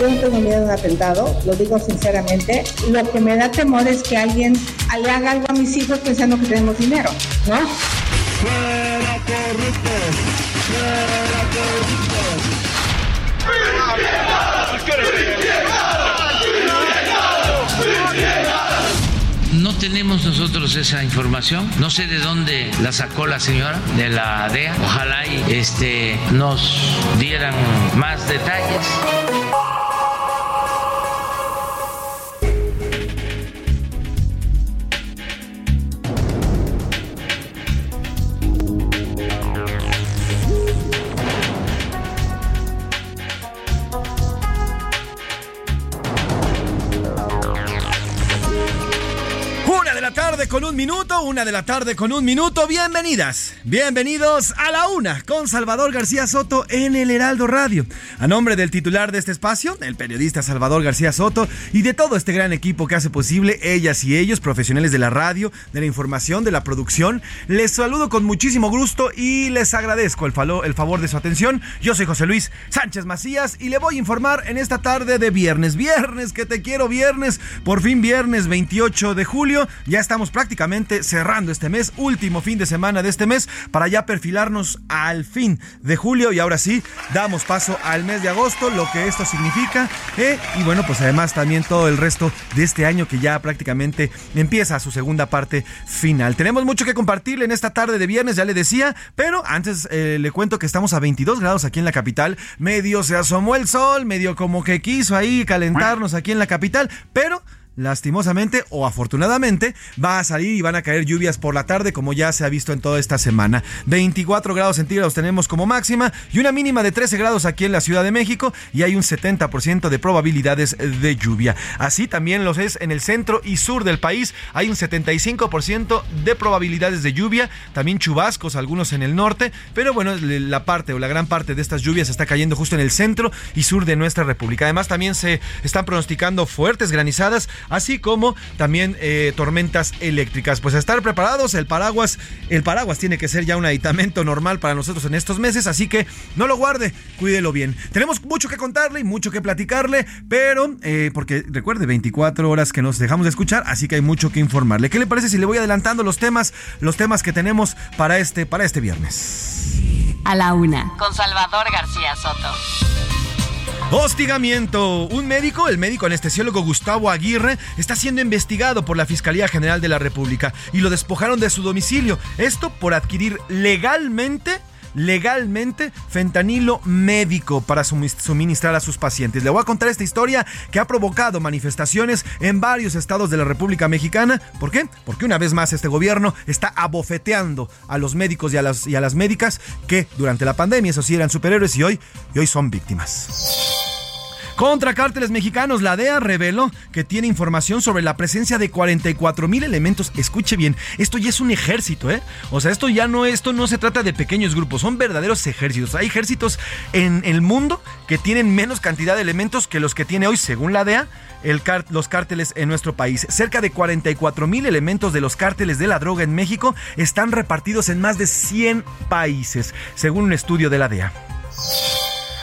Yo no tengo miedo de un atentado, lo digo sinceramente. Lo que me da temor es que alguien le haga algo a mis hijos pensando que tenemos dinero, ¿no? No tenemos nosotros esa información. No sé de dónde la sacó la señora de la DEA. Ojalá y este, nos dieran más detalles. Con un minuto, una de la tarde con un minuto. Bienvenidas, bienvenidos a la una con Salvador García Soto en el Heraldo Radio. A nombre del titular de este espacio, el periodista Salvador García Soto y de todo este gran equipo que hace posible ellas y ellos, profesionales de la radio, de la información, de la producción, les saludo con muchísimo gusto y les agradezco el, el favor de su atención. Yo soy José Luis Sánchez Macías y le voy a informar en esta tarde de viernes. Viernes, que te quiero viernes, por fin viernes 28 de julio. Ya estamos prácticamente cerrando este mes, último fin de semana de este mes, para ya perfilarnos al fin de julio. Y ahora sí, damos paso al mes de agosto, lo que esto significa, eh, y bueno, pues además también todo el resto de este año que ya prácticamente empieza su segunda parte final. Tenemos mucho que compartirle en esta tarde de viernes, ya le decía, pero antes eh, le cuento que estamos a 22 grados aquí en la capital, medio se asomó el sol, medio como que quiso ahí calentarnos aquí en la capital, pero lastimosamente o afortunadamente, va a salir y van a caer lluvias por la tarde, como ya se ha visto en toda esta semana. 24 grados centígrados tenemos como máxima y una mínima de 13 grados aquí en la Ciudad de México y hay un 70% de probabilidades de lluvia. Así también lo es en el centro y sur del país, hay un 75% de probabilidades de lluvia, también chubascos, algunos en el norte, pero bueno, la parte o la gran parte de estas lluvias está cayendo justo en el centro y sur de nuestra república. Además, también se están pronosticando fuertes granizadas así como también eh, tormentas eléctricas. Pues a estar preparados, el paraguas, el paraguas tiene que ser ya un aditamento normal para nosotros en estos meses, así que no lo guarde, cuídelo bien. Tenemos mucho que contarle y mucho que platicarle, pero eh, porque recuerde 24 horas que nos dejamos de escuchar, así que hay mucho que informarle. ¿Qué le parece si le voy adelantando los temas, los temas que tenemos para este, para este viernes? A la una, con Salvador García Soto. Hostigamiento. Un médico, el médico anestesiólogo Gustavo Aguirre, está siendo investigado por la Fiscalía General de la República y lo despojaron de su domicilio. Esto por adquirir legalmente legalmente fentanilo médico para suministrar a sus pacientes. Le voy a contar esta historia que ha provocado manifestaciones en varios estados de la República Mexicana. ¿Por qué? Porque una vez más este gobierno está abofeteando a los médicos y a las, y a las médicas que durante la pandemia, eso sí, eran superhéroes y hoy, y hoy son víctimas. Contra cárteles mexicanos, la DEA reveló que tiene información sobre la presencia de 44 mil elementos. Escuche bien, esto ya es un ejército, ¿eh? O sea, esto ya no, esto no se trata de pequeños grupos, son verdaderos ejércitos. Hay ejércitos en el mundo que tienen menos cantidad de elementos que los que tiene hoy, según la DEA, los cárteles en nuestro país. Cerca de 44 mil elementos de los cárteles de la droga en México están repartidos en más de 100 países, según un estudio de la DEA.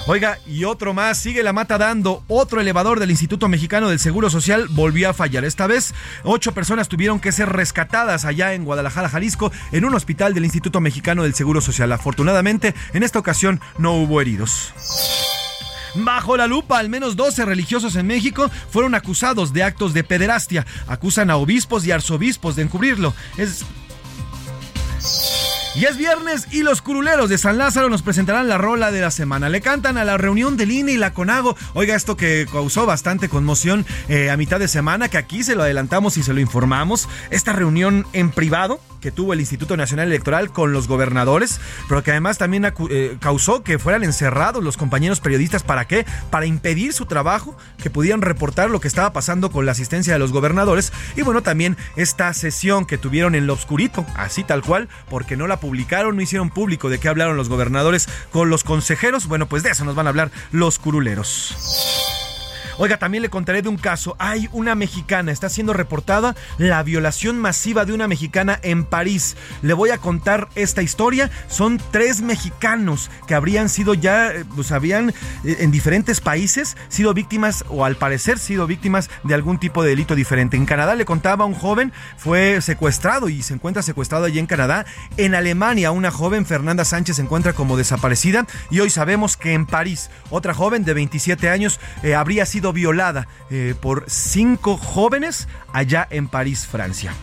Oiga, y otro más, sigue la mata dando. Otro elevador del Instituto Mexicano del Seguro Social volvió a fallar. Esta vez, ocho personas tuvieron que ser rescatadas allá en Guadalajara, Jalisco, en un hospital del Instituto Mexicano del Seguro Social. Afortunadamente, en esta ocasión no hubo heridos. Bajo la lupa, al menos 12 religiosos en México fueron acusados de actos de pederastia. Acusan a obispos y arzobispos de encubrirlo. Es y es viernes y los curuleros de San Lázaro nos presentarán la rola de la semana. Le cantan a la reunión del INE y la CONAGO. Oiga, esto que causó bastante conmoción eh, a mitad de semana, que aquí se lo adelantamos y se lo informamos. Esta reunión en privado que tuvo el Instituto Nacional Electoral con los gobernadores, pero que además también eh, causó que fueran encerrados los compañeros periodistas. ¿Para qué? Para impedir su trabajo, que pudieran reportar lo que estaba pasando con la asistencia de los gobernadores. Y bueno, también esta sesión que tuvieron en lo obscurito, así tal cual, porque no la publicaron, no hicieron público de qué hablaron los gobernadores con los consejeros. Bueno, pues de eso nos van a hablar los curuleros. Oiga, también le contaré de un caso. Hay una mexicana, está siendo reportada la violación masiva de una mexicana en París. Le voy a contar esta historia. Son tres mexicanos que habrían sido ya, eh, pues habían eh, en diferentes países sido víctimas o al parecer sido víctimas de algún tipo de delito diferente. En Canadá le contaba un joven, fue secuestrado y se encuentra secuestrado allí en Canadá. En Alemania una joven, Fernanda Sánchez, se encuentra como desaparecida y hoy sabemos que en París otra joven de 27 años eh, habría sido violada eh, por cinco jóvenes allá en París, Francia.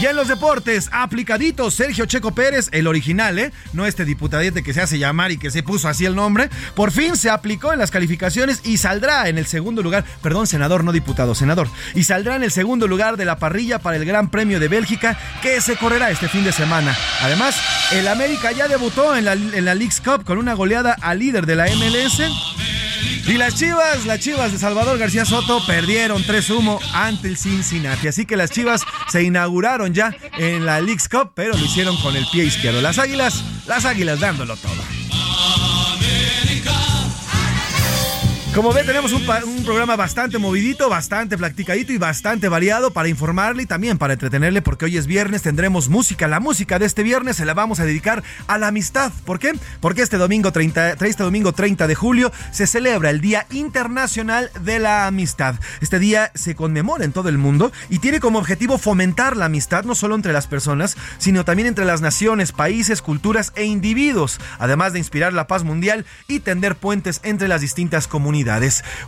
Y en los deportes, aplicadito, Sergio Checo Pérez, el original, ¿eh? No este diputadete que se hace llamar y que se puso así el nombre. Por fin se aplicó en las calificaciones y saldrá en el segundo lugar, perdón, senador, no diputado, senador. Y saldrá en el segundo lugar de la parrilla para el Gran Premio de Bélgica que se correrá este fin de semana. Además, el América ya debutó en la, en Cup con una goleada al líder de la MLS. Y las Chivas, las Chivas de Salvador García Soto perdieron 3-1 ante el Cincinnati. Así que las Chivas se inauguraron ya en la League's Cup, pero lo hicieron con el pie izquierdo. Las Águilas, las Águilas dándolo todo. Como ve, tenemos un, programa bastante movidito, bastante platicadito y bastante variado para informarle y también para entretenerle, porque hoy es viernes, tendremos música. La música de este viernes se la vamos a dedicar a la amistad. ¿Por qué? Porque este domingo 30, este domingo 30 de julio se celebra el Día Internacional de la Amistad. Este día se conmemora en todo el mundo y tiene como objetivo fomentar la amistad no solo entre las personas, sino también entre las naciones, países, culturas e individuos, además de inspirar la paz mundial y tender puentes entre las distintas comunidades.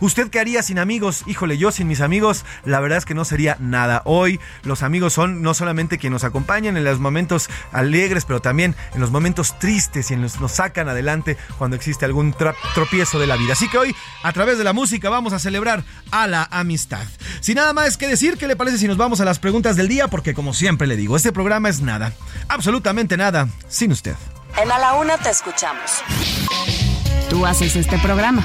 ¿Usted qué haría sin amigos? Híjole, yo sin mis amigos, la verdad es que no sería nada. Hoy los amigos son no solamente quienes nos acompañan en los momentos alegres, pero también en los momentos tristes y en los nos sacan adelante cuando existe algún tropiezo de la vida. Así que hoy, a través de la música, vamos a celebrar a la amistad. Sin nada más que decir, ¿qué le parece si nos vamos a las preguntas del día? Porque como siempre le digo, este programa es nada, absolutamente nada, sin usted. En A la Una te escuchamos. Tú haces este programa.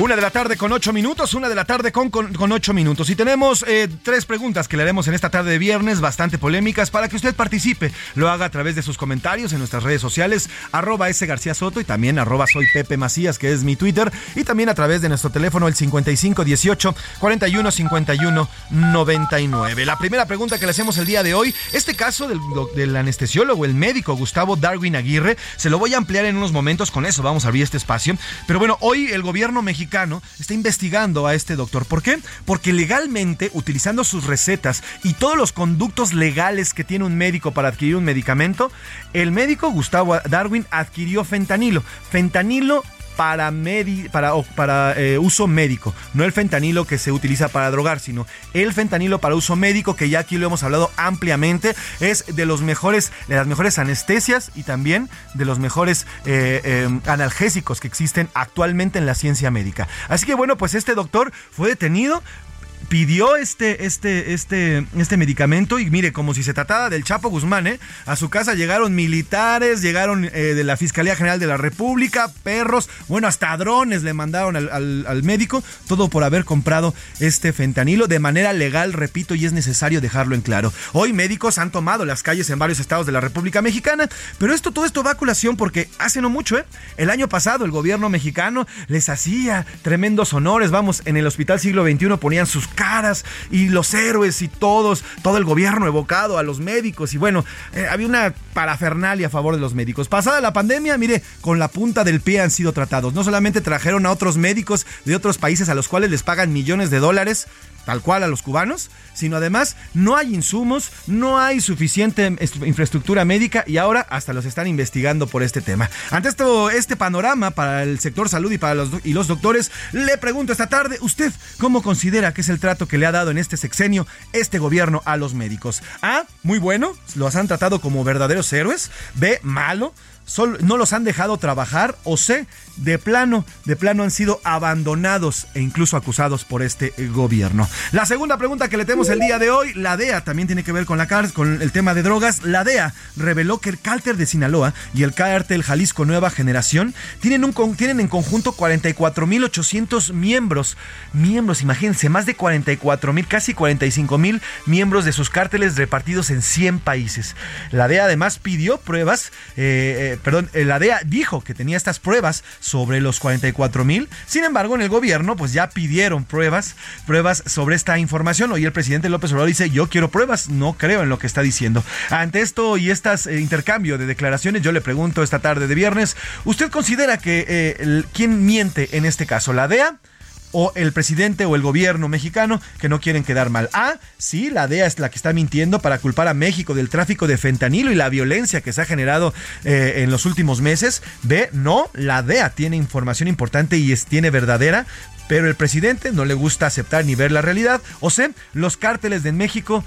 Una de la tarde con ocho minutos, una de la tarde con, con, ocho minutos. Y tenemos eh, tres preguntas que le haremos en esta tarde de viernes, bastante polémicas, para que usted participe. Lo haga a través de sus comentarios en nuestras redes sociales, arroba S García Soto y también arroba soy Pepe Macías, que es mi Twitter, y también a través de nuestro teléfono el 5518 41 51 99. La primera pregunta que le hacemos el día de hoy, este caso del, del anestesiólogo, el médico Gustavo Darwin Aguirre, se lo voy a ampliar en unos momentos, con eso vamos a abrir este espacio. Pero bueno, hoy el gobierno mexicano está investigando a este doctor. ¿Por qué? Porque legalmente, utilizando sus recetas y todos los conductos legales que tiene un médico para adquirir un medicamento, el médico Gustavo Darwin adquirió fentanilo. Fentanilo para, para, para eh, uso médico. No el fentanilo que se utiliza para drogar, sino el fentanilo para uso médico, que ya aquí lo hemos hablado ampliamente. Es de los mejores, de las mejores anestesias y también de los mejores eh, em, analgésicos que existen actualmente en la ciencia médica. Así que bueno, pues este doctor fue detenido pidió este, este, este, este medicamento y mire, como si se tratara del Chapo Guzmán, ¿eh? A su casa llegaron militares, llegaron eh, de la Fiscalía General de la República, perros, bueno, hasta drones le mandaron al, al, médico, todo por haber comprado este fentanilo de manera legal, repito, y es necesario dejarlo en claro. Hoy médicos han tomado las calles en varios estados de la República Mexicana, pero esto, todo esto va a colación porque hace no mucho, ¿eh? El año pasado el gobierno mexicano les hacía tremendos honores, vamos, en el Hospital Siglo XXI ponían caras y los héroes y todos, todo el gobierno evocado a los médicos. Y bueno, eh, había una parafernalia a favor de los médicos. Pasada la pandemia, mire, con la punta del pie han sido tratados. No solamente trajeron a otros médicos de otros países a los cuales les pagan millones de dólares, tal cual a los cubanos, sino además no hay insumos, no hay suficiente infraestructura médica y ahora hasta los están investigando por este tema. Ante esto, este panorama para el sector salud y para los, y los doctores, le pregunto esta tarde, ¿usted cómo considera que es el trato que le ha dado en este sexenio este gobierno a los médicos? A, muy bueno, los han tratado como verdaderos héroes. B, malo, no los han dejado trabajar o C, de plano, de plano han sido abandonados e incluso acusados por este eh, gobierno. La segunda pregunta que le tenemos el día de hoy, la DEA también tiene que ver con la con el tema de drogas. La DEA reveló que el cártel de Sinaloa y el cártel Jalisco Nueva Generación tienen, un, tienen en conjunto 44.800 miembros. Miembros, imagínense, más de 44.000, casi 45.000 miembros de sus cárteles repartidos en 100 países. La DEA además pidió pruebas, eh, eh, perdón, la DEA dijo que tenía estas pruebas sobre los 44 mil. Sin embargo, en el gobierno, pues ya pidieron pruebas, pruebas sobre esta información. Hoy el presidente López Obrador dice, yo quiero pruebas, no creo en lo que está diciendo. Ante esto y este intercambio de declaraciones, yo le pregunto esta tarde de viernes, ¿usted considera que eh, quién miente en este caso, la DEA? O el presidente o el gobierno mexicano que no quieren quedar mal. A, sí, la DEA es la que está mintiendo para culpar a México del tráfico de fentanilo y la violencia que se ha generado eh, en los últimos meses. B, no, la DEA tiene información importante y es, tiene verdadera pero el presidente no le gusta aceptar ni ver la realidad. O sea, los cárteles de México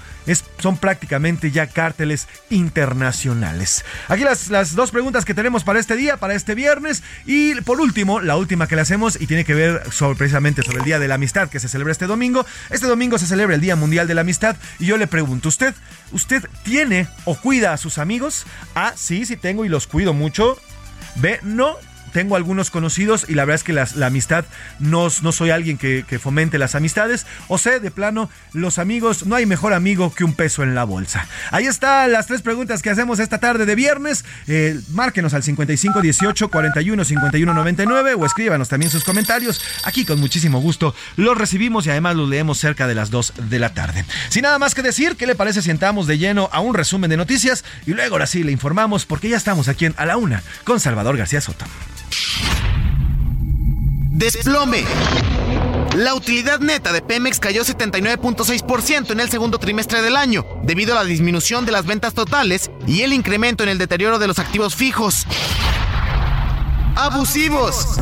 son prácticamente ya cárteles internacionales. Aquí las, las dos preguntas que tenemos para este día, para este viernes. Y por último, la última que le hacemos y tiene que ver sobre, precisamente sobre el Día de la Amistad que se celebra este domingo. Este domingo se celebra el Día Mundial de la Amistad y yo le pregunto, ¿usted, usted tiene o cuida a sus amigos? Ah, sí, sí tengo y los cuido mucho. B, no, tengo algunos conocidos y la verdad es que la amistad no, no soy alguien que, fomente las amistades. O sé, de plano, los amigos, no hay mejor amigo que un peso en la bolsa. Ahí están las tres preguntas que hacemos esta tarde de viernes. Eh, márquenos al 55 18 41 51 99 o escríbanos también sus comentarios. Aquí con muchísimo gusto los recibimos y además los leemos cerca de las 2 de la tarde. Sin nada más que decir, ¿qué le parece si entramos de lleno a un resumen de noticias y luego ahora sí le informamos porque ya estamos aquí en A la Una con Salvador García Soto. Desplome. La utilidad neta de Pemex cayó 79.6% en el segundo trimestre del año, debido a la disminución de las ventas totales y el incremento en el deterioro de los activos fijos. Abusivos.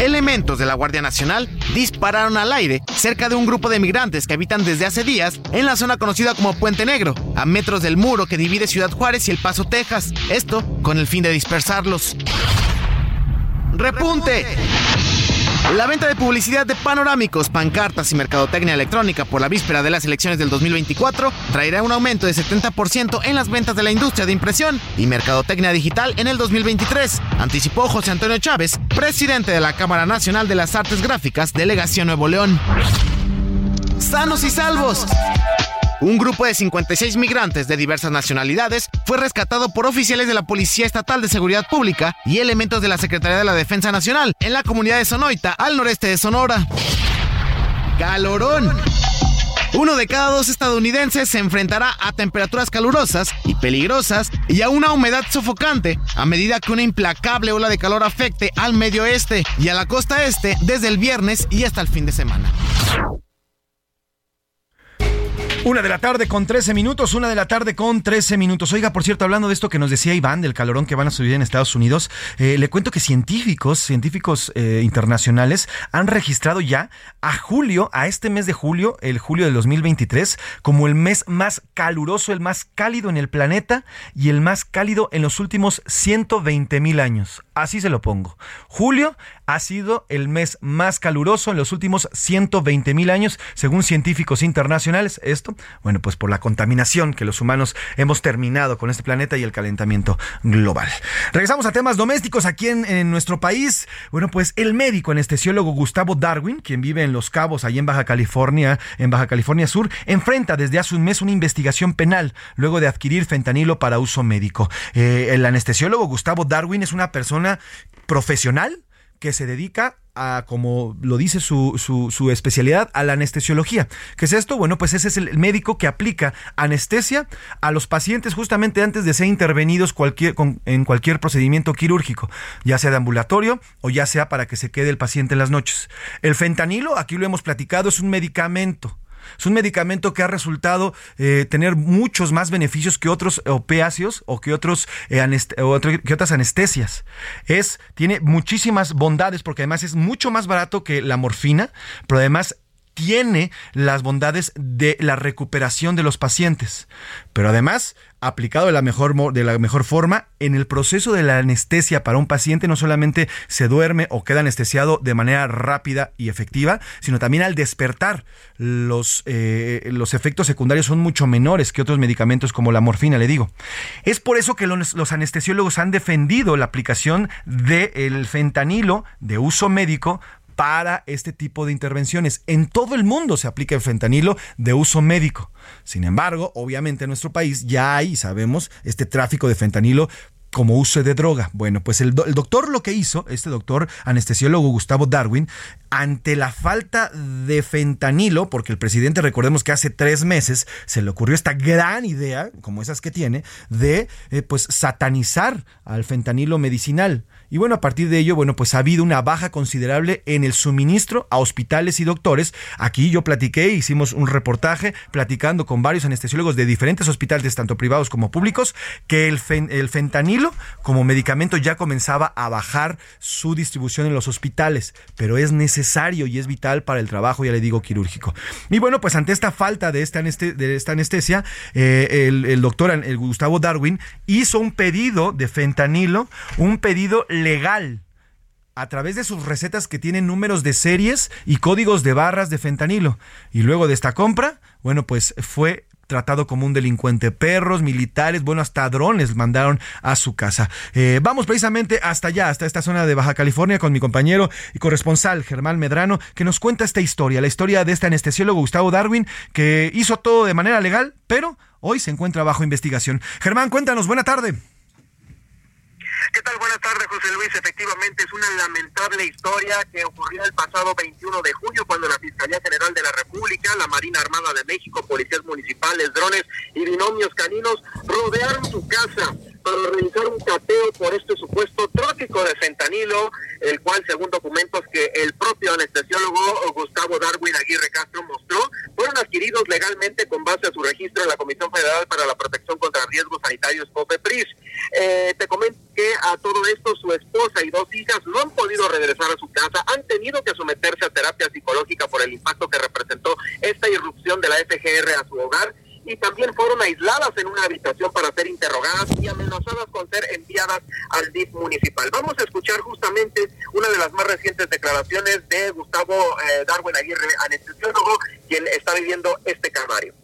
Elementos de la Guardia Nacional dispararon al aire cerca de un grupo de migrantes que habitan desde hace días en la zona conocida como Puente Negro, a metros del muro que divide Ciudad Juárez y El Paso, Texas. Esto con el fin de dispersarlos. ¡Repunte! La venta de publicidad de panorámicos, pancartas y mercadotecnia electrónica por la víspera de las elecciones del 2024 traerá un aumento de 70% en las ventas de la industria de impresión y mercadotecnia digital en el 2023, anticipó José Antonio Chávez, presidente de la Cámara Nacional de las Artes Gráficas, Delegación Nuevo León. Sanos y salvos. Un grupo de 56 migrantes de diversas nacionalidades fue rescatado por oficiales de la Policía Estatal de Seguridad Pública y elementos de la Secretaría de la Defensa Nacional en la comunidad de Sonoita, al noreste de Sonora. Calorón. Uno de cada dos estadounidenses se enfrentará a temperaturas calurosas y peligrosas y a una humedad sofocante a medida que una implacable ola de calor afecte al medio oeste y a la costa este desde el viernes y hasta el fin de semana. Una de la tarde con 13 minutos, una de la tarde con 13 minutos. Oiga, por cierto, hablando de esto que nos decía Iván, del calorón que van a subir en Estados Unidos, eh, le cuento que científicos, científicos eh, internacionales han registrado ya a julio, a este mes de julio, el julio del 2023, como el mes más caluroso, el más cálido en el planeta y el más cálido en los últimos 120 mil años. Así se lo pongo. Julio ha sido el mes más caluroso en los últimos 120 mil años, según científicos internacionales. Esto, bueno, pues por la contaminación que los humanos hemos terminado con este planeta y el calentamiento global. Regresamos a temas domésticos aquí en, nuestro país. Bueno, pues el médico anestesiólogo Gustavo Darwin, quien vive en Los Cabos, allí en Baja California, en Baja California Sur, enfrenta desde hace un mes una investigación penal luego de adquirir fentanilo para uso médico. Eh, el anestesiólogo Gustavo Darwin es una persona profesional que se dedica a, como lo dice su, su, especialidad, a la anestesiología. ¿Qué es esto? Bueno, pues ese es el médico que aplica anestesia a los pacientes justamente antes de ser intervenidos cualquier, en cualquier procedimiento quirúrgico, ya sea de ambulatorio o ya sea para que se quede el paciente en las noches. El fentanilo, aquí lo hemos platicado, es un medicamento es un medicamento que ha resultado eh, tener muchos más beneficios que otros opiáceos o que, otros, eh, que otras anestesias. Es, tiene muchísimas bondades porque además es mucho más barato que la morfina, pero además tiene las bondades de la recuperación de los pacientes, pero además aplicado de la mejor de la mejor forma en el proceso de la anestesia para un paciente no solamente se duerme o queda anestesiado de manera rápida y efectiva, sino también al despertar los eh, los efectos secundarios son mucho menores que otros medicamentos como la morfina, le digo. Es por eso que los, los anestesiólogos han defendido la aplicación del fentanilo de uso médico para este tipo de intervenciones. En todo el mundo se aplica el fentanilo de uso médico. Sin embargo, obviamente en nuestro país ya hay, sabemos, este tráfico de fentanilo como uso de droga. Bueno, pues el, doctor lo que hizo, este doctor anestesiólogo Gustavo Darwin, ante la falta de fentanilo, porque el presidente, recordemos que hace tres meses se le ocurrió esta gran idea, como esas que tiene, de eh, pues satanizar al fentanilo medicinal. Y bueno, a partir de ello, bueno, pues ha habido una baja considerable en el suministro a hospitales y doctores. Aquí yo platiqué, hicimos un reportaje platicando con varios anestesiólogos de diferentes hospitales, tanto privados como públicos, que el, el fentanilo como medicamento ya comenzaba a bajar su distribución en los hospitales, pero es necesario y es vital para el trabajo, ya le digo, quirúrgico. Y bueno, pues ante esta falta de esta, de esta anestesia, eh, el, el, doctor el Gustavo Darwin hizo un pedido de fentanilo, un pedido legal a través de sus recetas que tienen números de series y códigos de barras de fentanilo. Y luego de esta compra, bueno, pues fue tratado como un delincuente. Perros, militares, bueno, hasta drones mandaron a su casa. Eh, vamos precisamente hasta allá, hasta esta zona de Baja California, con mi compañero y corresponsal Germán Medrano, que nos cuenta esta historia, la historia de este anestesiólogo Gustavo Darwin, que hizo todo de manera legal, pero hoy se encuentra bajo investigación. Germán, cuéntanos, buena tarde. ¿Qué tal? Buenas tardes, José Luis. Efectivamente, es una lamentable historia que ocurrió el pasado 21 de junio cuando la Fiscalía General de la República, la Marina Armada de México, policías municipales, drones y binomios caninos rodearon su casa para realizar un cateo por este supuesto tráfico de fentanilo, el cual, según documentos que el propio anestesiólogo Gustavo Darwin Aguirre Castro mostró, fueron adquiridos legalmente con base a su registro en la Comisión Federal para la Protección contra Riesgos Sanitarios, COPEPRIS. Eh, te comento que a todo esto su esposa y dos hijas no han podido regresar a su casa, han tenido que someterse a terapia psicológica por el impacto que representó esta irrupción de la FGR a su hogar y también fueron aisladas en una habitación para ser interrogadas y amenazadas con ser enviadas al DIF municipal. Vamos a escuchar justamente una de las más recientes declaraciones de Gustavo eh, Darwin Aguirre, anestesiólogo, quien está viviendo este calvario.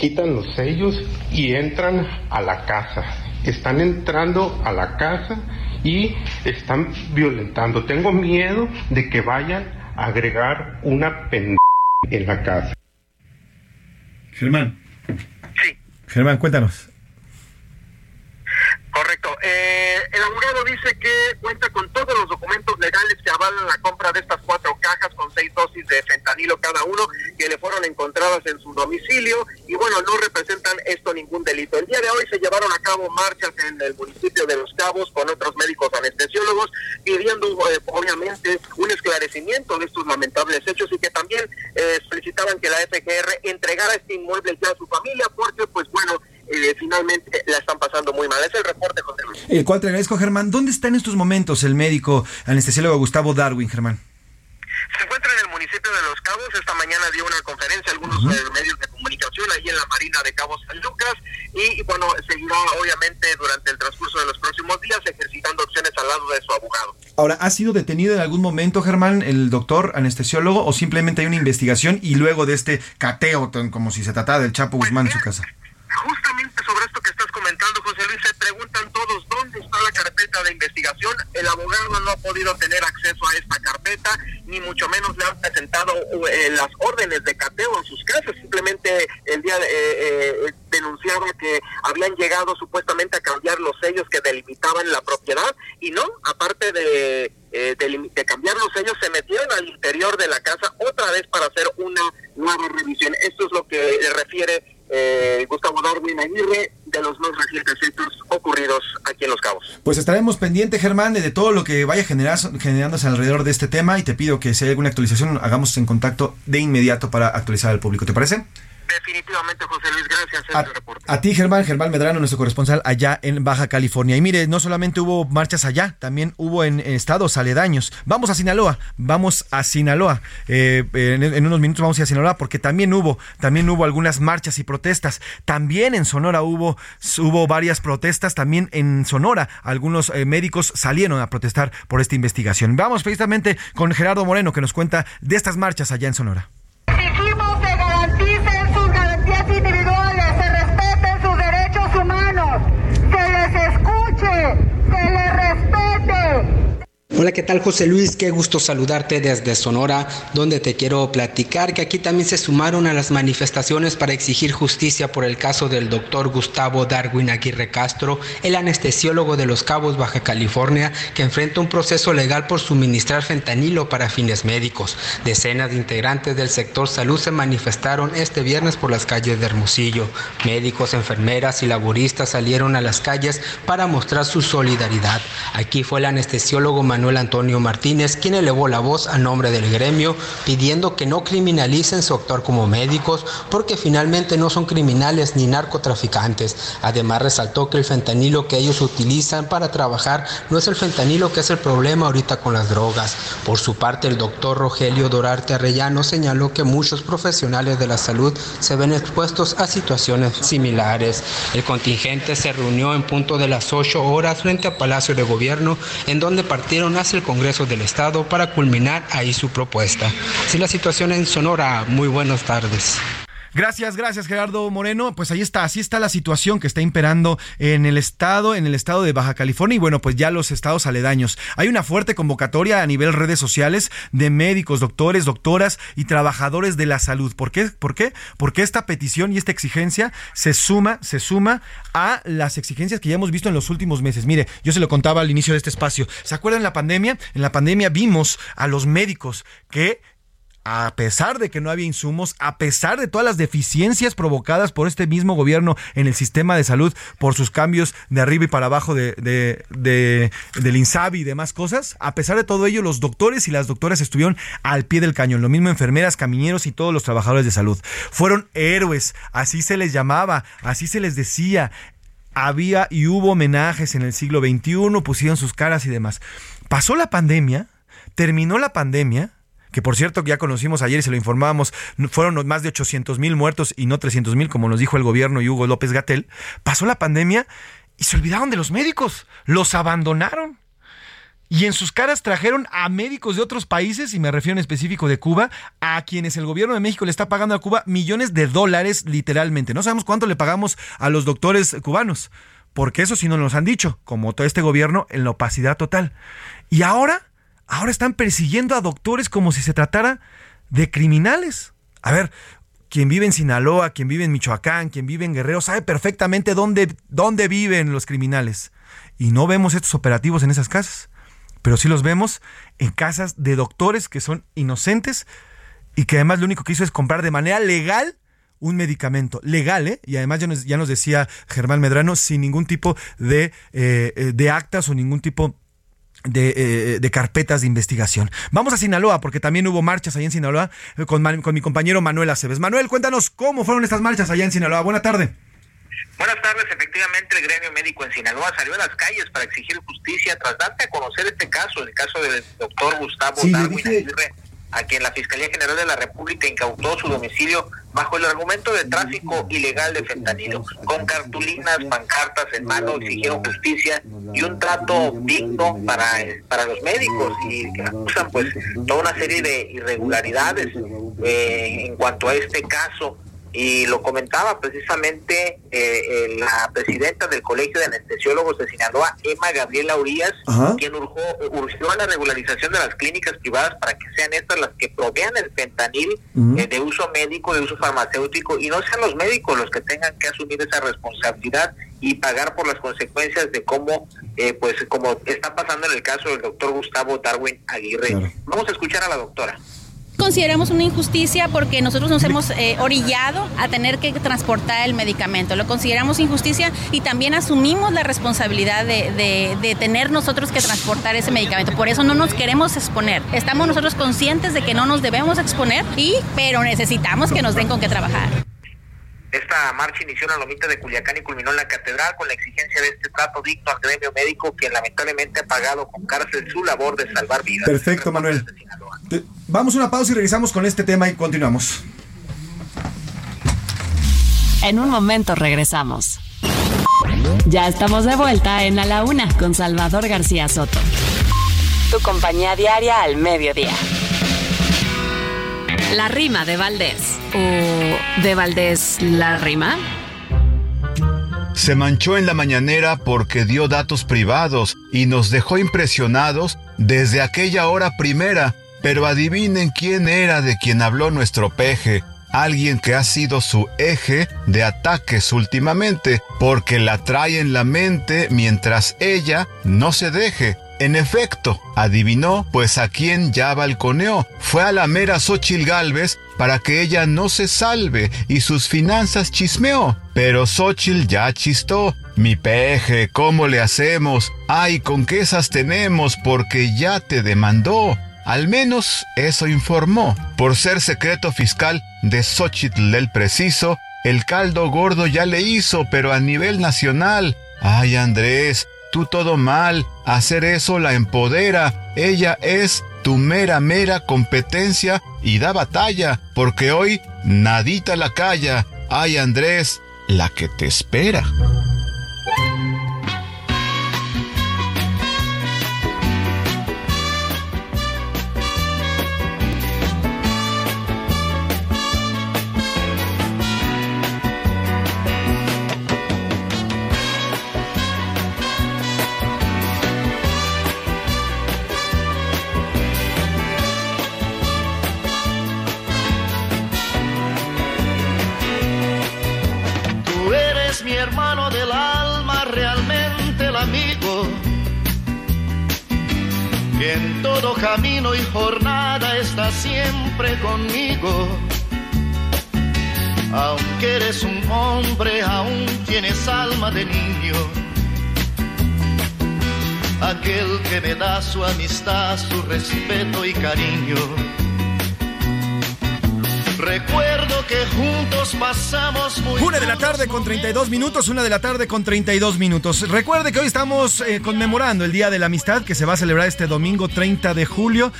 Quitan los sellos y entran a la casa. Están entrando a la casa y están violentando. Tengo miedo de que vayan a agregar una pendeja en la casa. Germán. Sí. Germán, cuéntanos. Correcto. Eh, el abogado dice que cuenta con todos los documentos legales que avalan la compra de estas cuatro cajas con seis dosis de fentanilo cada uno que le fueron encontradas en su domicilio y bueno, no representan esto ningún delito. El día de hoy se llevaron a cabo marchas en el municipio de Los Cabos con otros médicos anestesiólogos pidiendo eh, obviamente un esclarecimiento de estos lamentables hechos y que también eh, solicitaban que la FGR entregara este inmueble ya a su familia porque pues bueno, eh, finalmente la están pasando muy mal. Es el reporte, José Luis. El cual te agradezco, Germán. ¿Dónde está en estos momentos el médico anestesiólogo Gustavo Darwin, Germán? Se encuentra en el municipio de Los Cabos. Esta mañana dio una conferencia a algunos uh -huh. medios de comunicación ahí en la Marina de Cabo San Lucas. Y, y, bueno, seguirá obviamente durante el transcurso de los próximos días ejercitando opciones al lado de su abogado. Ahora, ¿ha sido detenido en algún momento, Germán, el doctor anestesiólogo, o simplemente hay una investigación y luego de este cateo, como si se tratara del Chapo Guzmán pues, en su casa? Justamente sobre esto que estás comentando, José Luis, se preguntan todos dónde está la de investigación. El abogado no ha podido tener acceso a esta carpeta, ni mucho menos le han presentado eh, las órdenes de cateo en sus casas. Simplemente el día eh, eh, denunciaba que habían llegado supuestamente a cambiar los sellos que delimitaban la propiedad y no, aparte de, eh, de, cambiar los sellos, se metieron al interior de la casa otra vez para hacer una nueva revisión. Esto es lo que le refiere eh, Gustavo Darwin Aguirre de los más recientes hechos ocurridos aquí en Los Cabos. Pues estaremos pendientes, Germán, de todo lo que vaya generar, generándose alrededor de este tema y te pido que si hay alguna actualización, hagamos en contacto de inmediato para actualizar al público. ¿Te parece? Definitivamente, José Luis, gracias. A, a, ti, Germán, Germán Medrano, nuestro corresponsal allá en Baja California. Y mire, no solamente hubo marchas allá, también hubo en, en estados aledaños. Vamos a Sinaloa, vamos a Sinaloa. Eh, en, en, unos minutos vamos a ir a Sinaloa porque también hubo, también hubo algunas marchas y protestas. También en Sonora hubo, hubo varias protestas. También en Sonora algunos eh, médicos salieron a protestar por esta investigación. Vamos precisamente con Gerardo Moreno que nos cuenta de estas marchas allá en Sonora. Exigimos se garanticen sus garantías individuales, se respeten sus derechos humanos, se les escuche, se les respete. Hola, ¿qué tal José Luis? Qué gusto saludarte desde Sonora, donde te quiero platicar que aquí también se sumaron a las manifestaciones para exigir justicia por el caso del doctor Gustavo Darwin Aguirre Castro, el anestesiólogo de Los Cabos, Baja California, que enfrenta un proceso legal por suministrar fentanilo para fines médicos. Decenas de integrantes del sector salud se manifestaron este viernes por las calles de Hermosillo. Médicos, enfermeras y laboristas salieron a las calles para mostrar su solidaridad. Aquí fue el anestesiólogo Manuel Antonio Martínez, quien elevó la voz a nombre del gremio, pidiendo que no criminalicen su actuar como médicos, porque finalmente no son criminales ni narcotraficantes. Además, resaltó que el fentanilo que ellos utilizan para trabajar no es el fentanilo que es el problema ahorita con las drogas. Por su parte, el doctor Rogelio Dorarte Arrellano señaló que muchos profesionales de la salud se ven expuestos a situaciones similares. El contingente se reunió en punto de las 8 horas frente a Palacio de Gobierno, en donde partieron hacia el Congreso del Estado para culminar ahí su propuesta. Así la situación en Sonora. Muy buenas tardes. Gracias, gracias Gerardo Moreno. Pues ahí está, así está la situación que está imperando en el estado, en el estado de Baja California y bueno, pues ya los estados aledaños. Hay una fuerte convocatoria a nivel redes sociales de médicos, doctores, doctoras y trabajadores de la salud. ¿Por qué? ¿Por qué? Porque esta petición y esta exigencia se suma, se suma a las exigencias que ya hemos visto en los últimos meses. Mire, yo se lo contaba al inicio de este espacio. ¿Se acuerdan la pandemia? En la pandemia vimos a los médicos que a pesar de que no había insumos, a pesar de todas las deficiencias provocadas por este mismo gobierno en el sistema de salud, por sus cambios de arriba y para abajo de, de, de, del INSABI y demás cosas, a pesar de todo ello, los doctores y las doctoras estuvieron al pie del cañón, lo mismo enfermeras, camineros y todos los trabajadores de salud. Fueron héroes, así se les llamaba, así se les decía. Había y hubo homenajes en el siglo XXI, pusieron sus caras y demás. Pasó la pandemia, terminó la pandemia, que por cierto ya conocimos ayer y se lo informábamos, fueron más de 800 mil muertos y no 300 mil, como nos dijo el gobierno y Hugo López Gatel, pasó la pandemia y se olvidaron de los médicos, los abandonaron. Y en sus caras trajeron a médicos de otros países, y me refiero en específico de Cuba, a quienes el gobierno de México le está pagando a Cuba millones de dólares literalmente. No sabemos cuánto le pagamos a los doctores cubanos, porque eso sí no nos han dicho, como todo este gobierno, en la opacidad total. Y ahora ahora están persiguiendo a doctores como si se tratara de criminales. A ver, quien vive en Sinaloa, quien vive en Michoacán, quien vive en Guerrero, sabe perfectamente dónde, dónde viven los criminales. Y no vemos estos operativos en esas casas. pero sí los vemos en casas de doctores que son inocentes y que además lo único que hizo es comprar de manera legal un medicamento legal, ¿eh? y además ya nos, decía Germán Medrano, sin ningún tipo de, eh, eh, de actas o ningún tipo de, de, carpetas de investigación. Vamos a Sinaloa, porque también hubo marchas allá en Sinaloa con, con mi compañero Manuel Aceves. Manuel, cuéntanos cómo fueron estas marchas allá en Sinaloa. Buena tarde. Buenas tardes. Efectivamente, el gremio médico en Sinaloa salió a las calles para exigir justicia tras darte a conocer este caso, el caso del doctor Gustavo Sí, Darwin dije- Aguirre, a quien la Fiscalía General de la República incautó su domicilio bajo el argumento de tráfico ilegal de fentanilo. Con cartulinas, pancartas en mano, exigieron justicia y un trato digno para, para los médicos y que acusan pues toda una serie de irregularidades eh, en cuanto a este caso. Y lo comentaba precisamente eh, eh, la presidenta del Colegio de Anestesiólogos de Sinaloa, Emma Gabriela Urias, Ajá. quien urgó, urgió a la regularización de las clínicas privadas para que sean estas las que provean el fentanil eh, de uso médico, de uso farmacéutico, y no sean los médicos los que tengan que asumir esa responsabilidad y pagar por las consecuencias de cómo, eh, pues como está pasando en el caso del doctor Gustavo Darwin Aguirre. Claro. Vamos a escuchar a la doctora. Consideramos una injusticia porque nosotros nos hemos eh, orillado a tener que transportar el medicamento. Lo consideramos injusticia y también asumimos la responsabilidad de, de- de tener nosotros que transportar ese medicamento. Por eso no nos queremos exponer. Estamos nosotros conscientes de que no nos debemos exponer, y, pero necesitamos que nos den con qué trabajar. Esta marcha inició en la lomita de Culiacán y culminó en la catedral con la exigencia de este trato digno al gremio médico, quien lamentablemente ha pagado con cárcel su labor de salvar vidas. Perfecto, Manuel. Te- Vamos a una pausa y regresamos con este tema y continuamos. En un momento regresamos. Ya estamos de vuelta en A la Una con Salvador García Soto. Tu compañía diaria al mediodía. La rima de Valdés. ¿O de Valdés la rima? Se manchó en la mañanera porque dio datos privados y nos dejó impresionados desde aquella hora primera. Pero adivinen quién era de quien habló nuestro peje. Alguien que ha sido su eje de ataques últimamente, porque la trae en la mente mientras ella no se deje. En efecto, adivinó, pues a quien ya balconeó. Fue a la mera Xochil Gálvez para que ella no se salve y sus finanzas chismeó. Pero Xochil ya chistó. Mi peje, ¿cómo le hacemos? Ay, ¿con qué esas tenemos? Porque ya te demandó. Al menos eso informó. Por ser secreto fiscal de Xochitl el Preciso, el caldo gordo ya le hizo, pero a nivel nacional. Ay, Andrés, tú todo mal. Hacer eso la empodera. Ella es tu mera, mera competencia y da batalla, porque hoy nadita la calla. Ay, Andrés, la que te espera. Camino y jornada está siempre conmigo. Aunque eres un hombre, aún tienes alma de niño. Aquel que me da su amistad, su respeto y cariño. Recuerdo que juntos pasamos muy Una de la tarde con 32 minutos, una de la tarde con 32 minutos. Recuerde que hoy estamos eh, conmemorando el Día de la Amistad que se va a celebrar este domingo 30 de julio.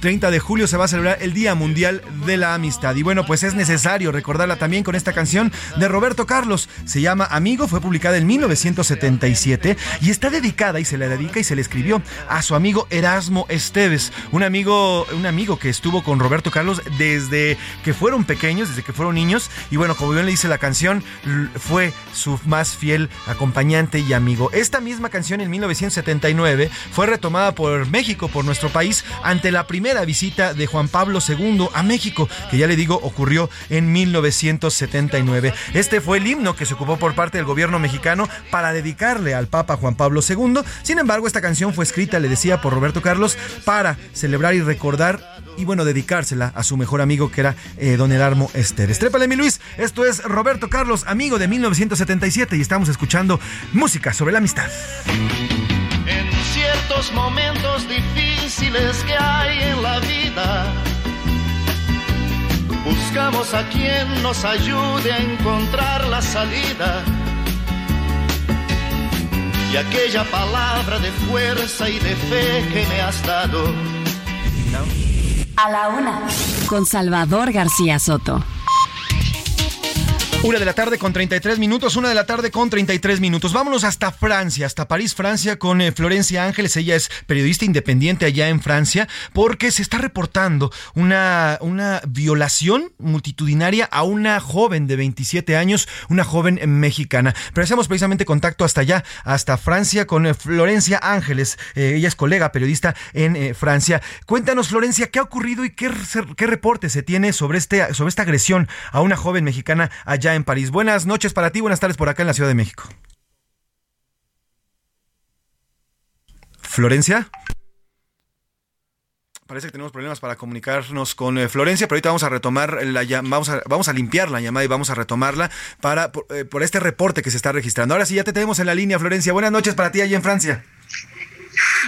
30 de julio se va a celebrar el Día Mundial de la Amistad. Y bueno, pues es necesario recordarla también con esta canción de Roberto Carlos. Se llama Amigo, fue publicada en 1977 y está dedicada y se le dedica y se le escribió a su amigo Erasmo Esteves, un amigo, un amigo que estuvo con Roberto Carlos desde que fueron pequeños, desde que fueron niños. Y bueno, como bien le dice la canción, fue su más fiel acompañante y amigo. Esta misma canción en 1979 fue retomada por México, por nuestro país, ante la primera primera visita de Juan Pablo II a México, que ya le digo ocurrió en 1979. Este fue el himno que se ocupó por parte del gobierno mexicano para dedicarle al Papa Juan Pablo II. Sin embargo, esta canción fue escrita, le decía, por Roberto Carlos para celebrar y recordar y bueno, dedicársela a su mejor amigo que era eh, Don Erasmo Ester. Estrépale mi Luis, esto es Roberto Carlos, amigo de 1977 y estamos escuchando música sobre la amistad. En ciertos momentos difíciles que hay en la vida, buscamos a quien nos ayude a encontrar la salida. Y aquella palabra de fuerza y de fe que me has dado. A la una. Con Salvador García Soto. Una de la tarde con 33 minutos, una de la tarde con 33 minutos. Vámonos hasta Francia, hasta París, Francia, con eh, Florencia Ángeles. Ella es periodista independiente allá en Francia, porque se está reportando una, una violación multitudinaria a una joven de 27 años, una joven mexicana. Pero hacemos precisamente contacto hasta allá, hasta Francia, con eh, Florencia Ángeles. Eh, ella es colega periodista en Francia. Cuéntanos, Florencia, ¿qué ha ocurrido y qué, qué reporte se tiene sobre, este, sobre esta agresión a una joven mexicana allá en París. Buenas noches para ti, buenas tardes por acá en la Ciudad de México. Florencia. Parece que tenemos problemas para comunicarnos con eh, Florencia, pero ahorita vamos a retomar la vamos a, vamos a limpiar la llamada y vamos a retomarla para eh, por, este reporte que se está registrando. Ahora sí ya te tenemos en la línea, Florencia. Buenas noches para ti allí en Francia.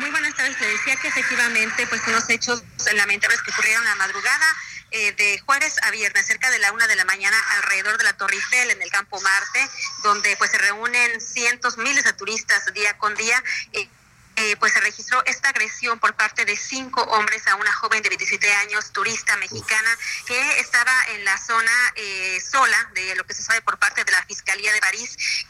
Muy buenas tardes. Le decía que efectivamente, pues unos hechos lamentables que ocurrieron la madrugada eh, de jueves a viernes, cerca de la una de la mañana, alrededor de la Torre Eiffel, en el Campo Marte, donde pues se reúnen cientos, miles de turistas día con día. Eh, eh, pues se registró esta agresión por parte de cinco hombres a una joven de 27 años, turista mexicana, que estaba en la zona sola, de lo que se sabe por parte de la Fiscalía de París,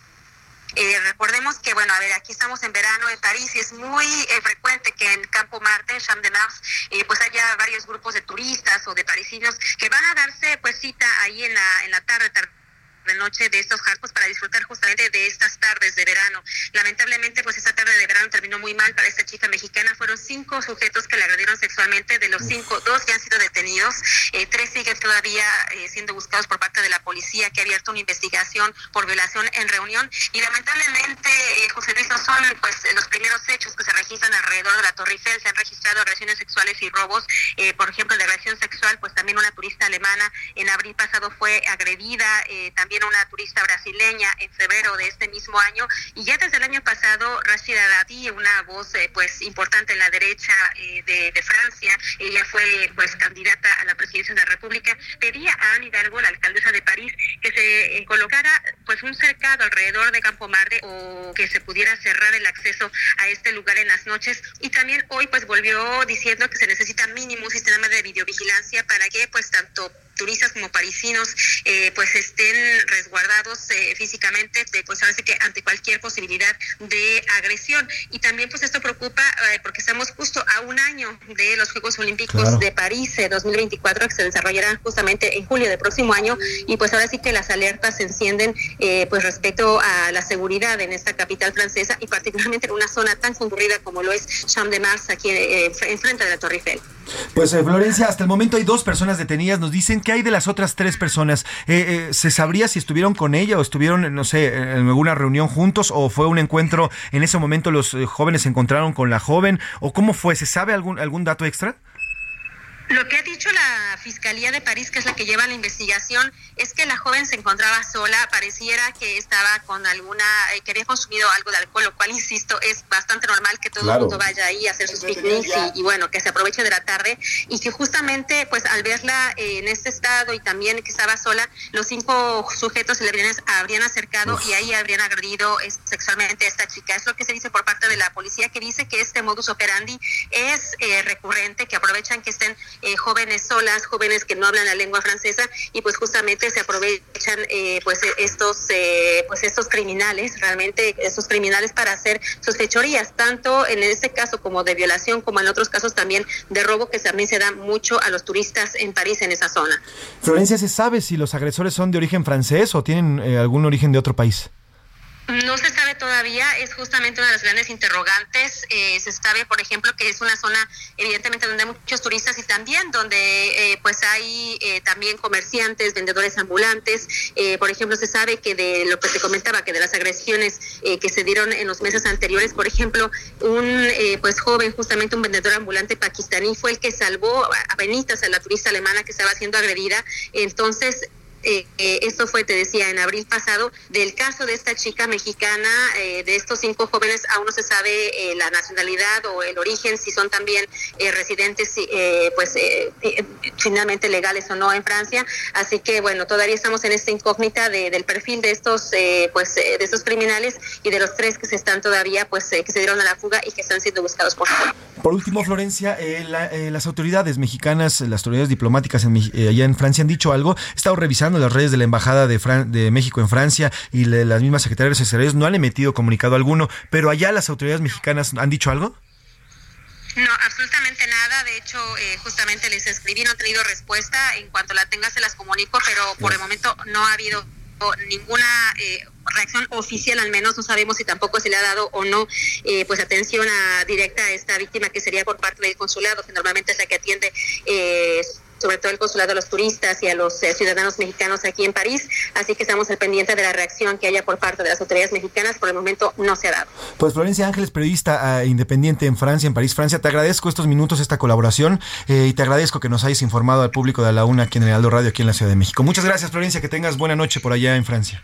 eh, recordemos que, bueno, a ver, aquí estamos en verano en París y es muy eh, frecuente que en Campo Marte, en Champ de Mars, eh, pues haya varios grupos de turistas o de parisinos que van a darse pues cita ahí en la, en la tarde, tarde de noche de estos jarcos para disfrutar justamente de estas tardes de verano. Lamentablemente, pues esta tarde de verano terminó muy mal para esta chica mexicana. Fueron cinco sujetos que le agredieron sexualmente. De los cinco, dos ya han sido detenidos. Eh, tres siguen todavía eh, siendo buscados por parte de la policía que ha abierto una investigación por violación en reunión. Y lamentablemente, eh, José Luis, no son pues los primeros hechos que se registran alrededor de la Torre Eiffel. Se han registrado agresiones sexuales y robos. por ejemplo, de agresión sexual, pues también una turista alemana en abril pasado fue agredida. también también una turista brasileña en febrero de este mismo año. Y ya desde el año pasado Rashida Dati, una voz eh, pues importante en la derecha eh, de, Francia, ella fue pues candidata a la presidencia de la República, pedía a Anne Hidalgo, la alcaldesa de París, que se eh, colocara pues un cercado alrededor de Campo Marte o que se pudiera cerrar el acceso a este lugar en las noches. Y también hoy pues volvió diciendo que se necesita mínimo un sistema de videovigilancia para que pues tanto turistas como parisinos eh, pues estén resguardados eh, físicamente de, pues ahora que ante cualquier posibilidad de agresión y también pues esto preocupa eh, porque estamos justo a un año de los Juegos Olímpicos de París 2024 que se desarrollarán justamente en julio del próximo año y pues ahora sí que las alertas se encienden pues respecto a la seguridad en esta capital francesa y particularmente en una zona tan concurrida como lo es Champ de Mars aquí enfrente de la Torre Eiffel. Pues Florencia, hasta el momento hay dos personas detenidas. Nos dicen que hay de las otras tres personas? Eh, eh, ¿Se sabría si estuvieron con ella o estuvieron, no sé, en alguna reunión juntos o fue un encuentro, en ese momento los eh, jóvenes se encontraron con la joven o cómo fue? ¿Se sabe algún, algún dato extra? Lo que ha dicho la Fiscalía de París, que es la que lleva la investigación, es que la joven se encontraba sola, pareciera que estaba con alguna, eh, que había consumido algo de alcohol, lo cual, insisto, es bastante normal que todo el mundo vaya ahí a hacer sus picnics y, bueno, que se aproveche de la tarde y que justamente, pues al verla en este estado y también que estaba sola, los cinco sujetos se le habrían, habrían acercado y ahí habrían agredido sexualmente a esta chica. Es lo que se dice por parte de la policía, que dice que este modus operandi es eh, recurrente, que aprovechan que estén eh, jóvenes solas, jóvenes que no hablan la lengua francesa y pues justamente se aprovechan eh, pues estos eh, pues estos criminales, realmente estos criminales para hacer sus fechorías, tanto en este caso como de violación como en otros casos también de robo que también se da mucho a los turistas en París en esa zona. Florencia, ¿se sabe si los agresores son de origen francés o tienen algún origen de otro país? No se sabe todavía, es justamente una de las grandes interrogantes. Eh, se sabe, por ejemplo, que es una zona evidentemente donde hay muchos turistas y también donde eh, pues hay eh, también comerciantes, vendedores ambulantes. por ejemplo, se sabe que de lo que te comentaba, que de las agresiones que se dieron en los meses anteriores, por ejemplo, un pues joven, justamente un vendedor ambulante pakistaní, fue el que salvó a Benitas, a la turista alemana que estaba siendo agredida. Entonces, eh, eh, esto fue, te decía, en abril pasado, del caso de esta chica mexicana, eh, de estos cinco jóvenes, aún no se sabe la nacionalidad o el origen, si son también residentes, pues finalmente legales o no en Francia. Así que, bueno, todavía estamos en esta incógnita del perfil de estos, pues, de estos criminales y de los tres que se están todavía, pues, que se dieron a la fuga y que están siendo buscados por. Por último, Florencia, las autoridades mexicanas, las autoridades diplomáticas allá en Francia han dicho algo. He estado revisando las redes de la Embajada de, de México en Francia y las mismas secretarias de Exteriores no han emitido comunicado alguno, pero allá las autoridades mexicanas han dicho algo. No, absolutamente nada. De hecho, eh, justamente les escribí, no he tenido respuesta. En cuanto la tenga, se las comunico, pero por el momento no ha habido ninguna eh, reacción oficial, al menos no sabemos si tampoco se le ha dado o no eh, pues atención a, directa a esta víctima que sería por parte del consulado, que normalmente es la que atiende eh, sobre todo el consulado a los turistas y a los eh, ciudadanos mexicanos aquí en París. Así que estamos al pendiente de la reacción que haya por parte de las autoridades mexicanas. Por el momento no se ha dado. Pues Florencia Ángeles, periodista eh, independiente en Francia, en París, Francia, te agradezco estos minutos, esta colaboración eh, y te agradezco que nos hayas informado al público de la UNA aquí en el Aldo Radio, aquí en la Ciudad de México. Muchas gracias, Florencia, que tengas buena noche por allá en Francia.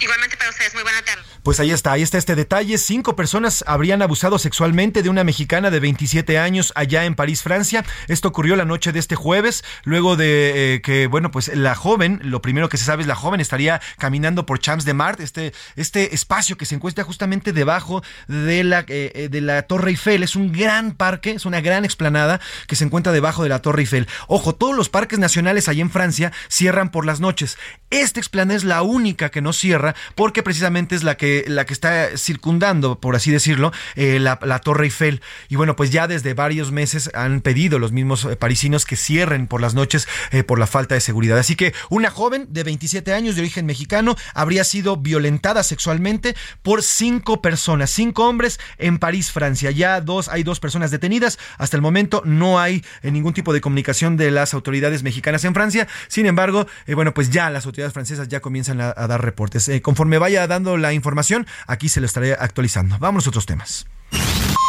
Igualmente para ustedes, muy buena tarde. Pues ahí está, ahí está este detalle. Cinco personas habrían abusado sexualmente de una mexicana de 27 años allá en París, Francia. Esto ocurrió la noche de este jueves, luego de eh, que, bueno, pues la joven, lo primero que se sabe es la joven estaría caminando por Champs de Mart, este, este espacio que se encuentra justamente debajo de la, eh, eh, de la Torre Eiffel. Es un gran parque, es una gran explanada que se encuentra debajo de la Torre Eiffel. Ojo, todos los parques nacionales allá en Francia cierran por las noches. Esta explanada es la única que no cierra porque precisamente es la que la que está circundando, por así decirlo, eh, la, Torre Eiffel. Y bueno, pues ya desde varios meses han pedido los mismos eh, parisinos que cierren por las noches eh, por la falta de seguridad. Así que una joven de 27 años de origen mexicano habría sido violentada sexualmente por cinco personas, cinco hombres en París, Francia. Ya dos, hay dos personas detenidas. Hasta el momento no hay ningún tipo de comunicación de las autoridades mexicanas en Francia. Sin embargo, bueno, pues ya las autoridades francesas ya comienzan a, a dar reportes. conforme vaya dando la información, aquí se lo estaré actualizando. Vamos a otros temas.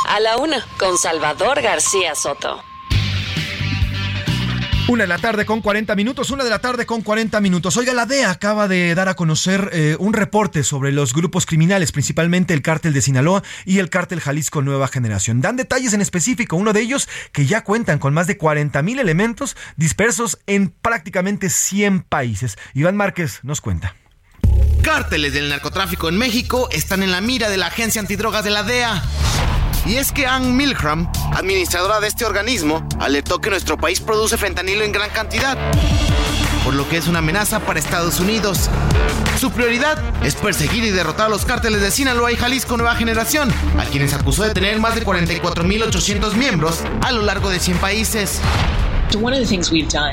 A la una, con Salvador García Soto. Una de la tarde con 40 minutos, una de la tarde con 40 minutos. Oiga, la DEA acaba de dar a conocer eh, un reporte sobre los grupos criminales, principalmente el cártel de Sinaloa y el cártel Jalisco Nueva Generación. Dan detalles en específico, uno de ellos que ya cuentan con más de 40 mil elementos dispersos en prácticamente 100 países. Iván Márquez nos cuenta. Cárteles del narcotráfico en México están en la mira de la Agencia Antidrogas de la DEA. Y es que Ann Milgram, administradora de este organismo, alertó que nuestro país produce fentanilo en gran cantidad, por lo que es una amenaza para Estados Unidos. Su prioridad es perseguir y derrotar a los cárteles de Sinaloa y Jalisco Nueva Generación, a quienes acusó de tener más de 44.800 miembros a lo largo de 100 países.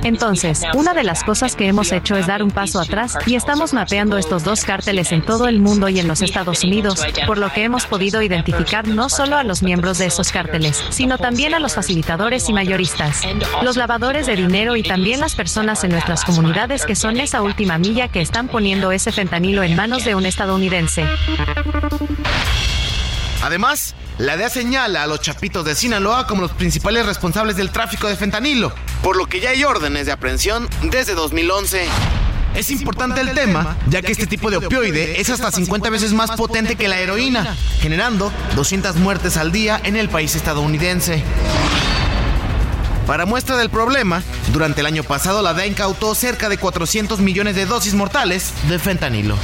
Entonces, una de las cosas que hemos hecho es dar un paso atrás y estamos mapeando estos dos cárteles en todo el mundo y en los Estados Unidos, por lo que hemos podido identificar no solo a los miembros de esos cárteles, sino también a los facilitadores y mayoristas, los lavadores de dinero y también las personas en nuestras comunidades que son esa última milla que están poniendo ese fentanilo en manos de un estadounidense. Además, la DEA señala a los chapitos de Sinaloa como los principales responsables del tráfico de fentanilo, por lo que ya hay órdenes de aprehensión desde 2011. Es importante el tema, ya que este tipo de opioide es hasta 50 veces más potente que la heroína, generando 200 muertes al día en el país estadounidense. Para muestra del problema, durante el año pasado la DEA incautó cerca de 400 millones de dosis mortales de fentanilo.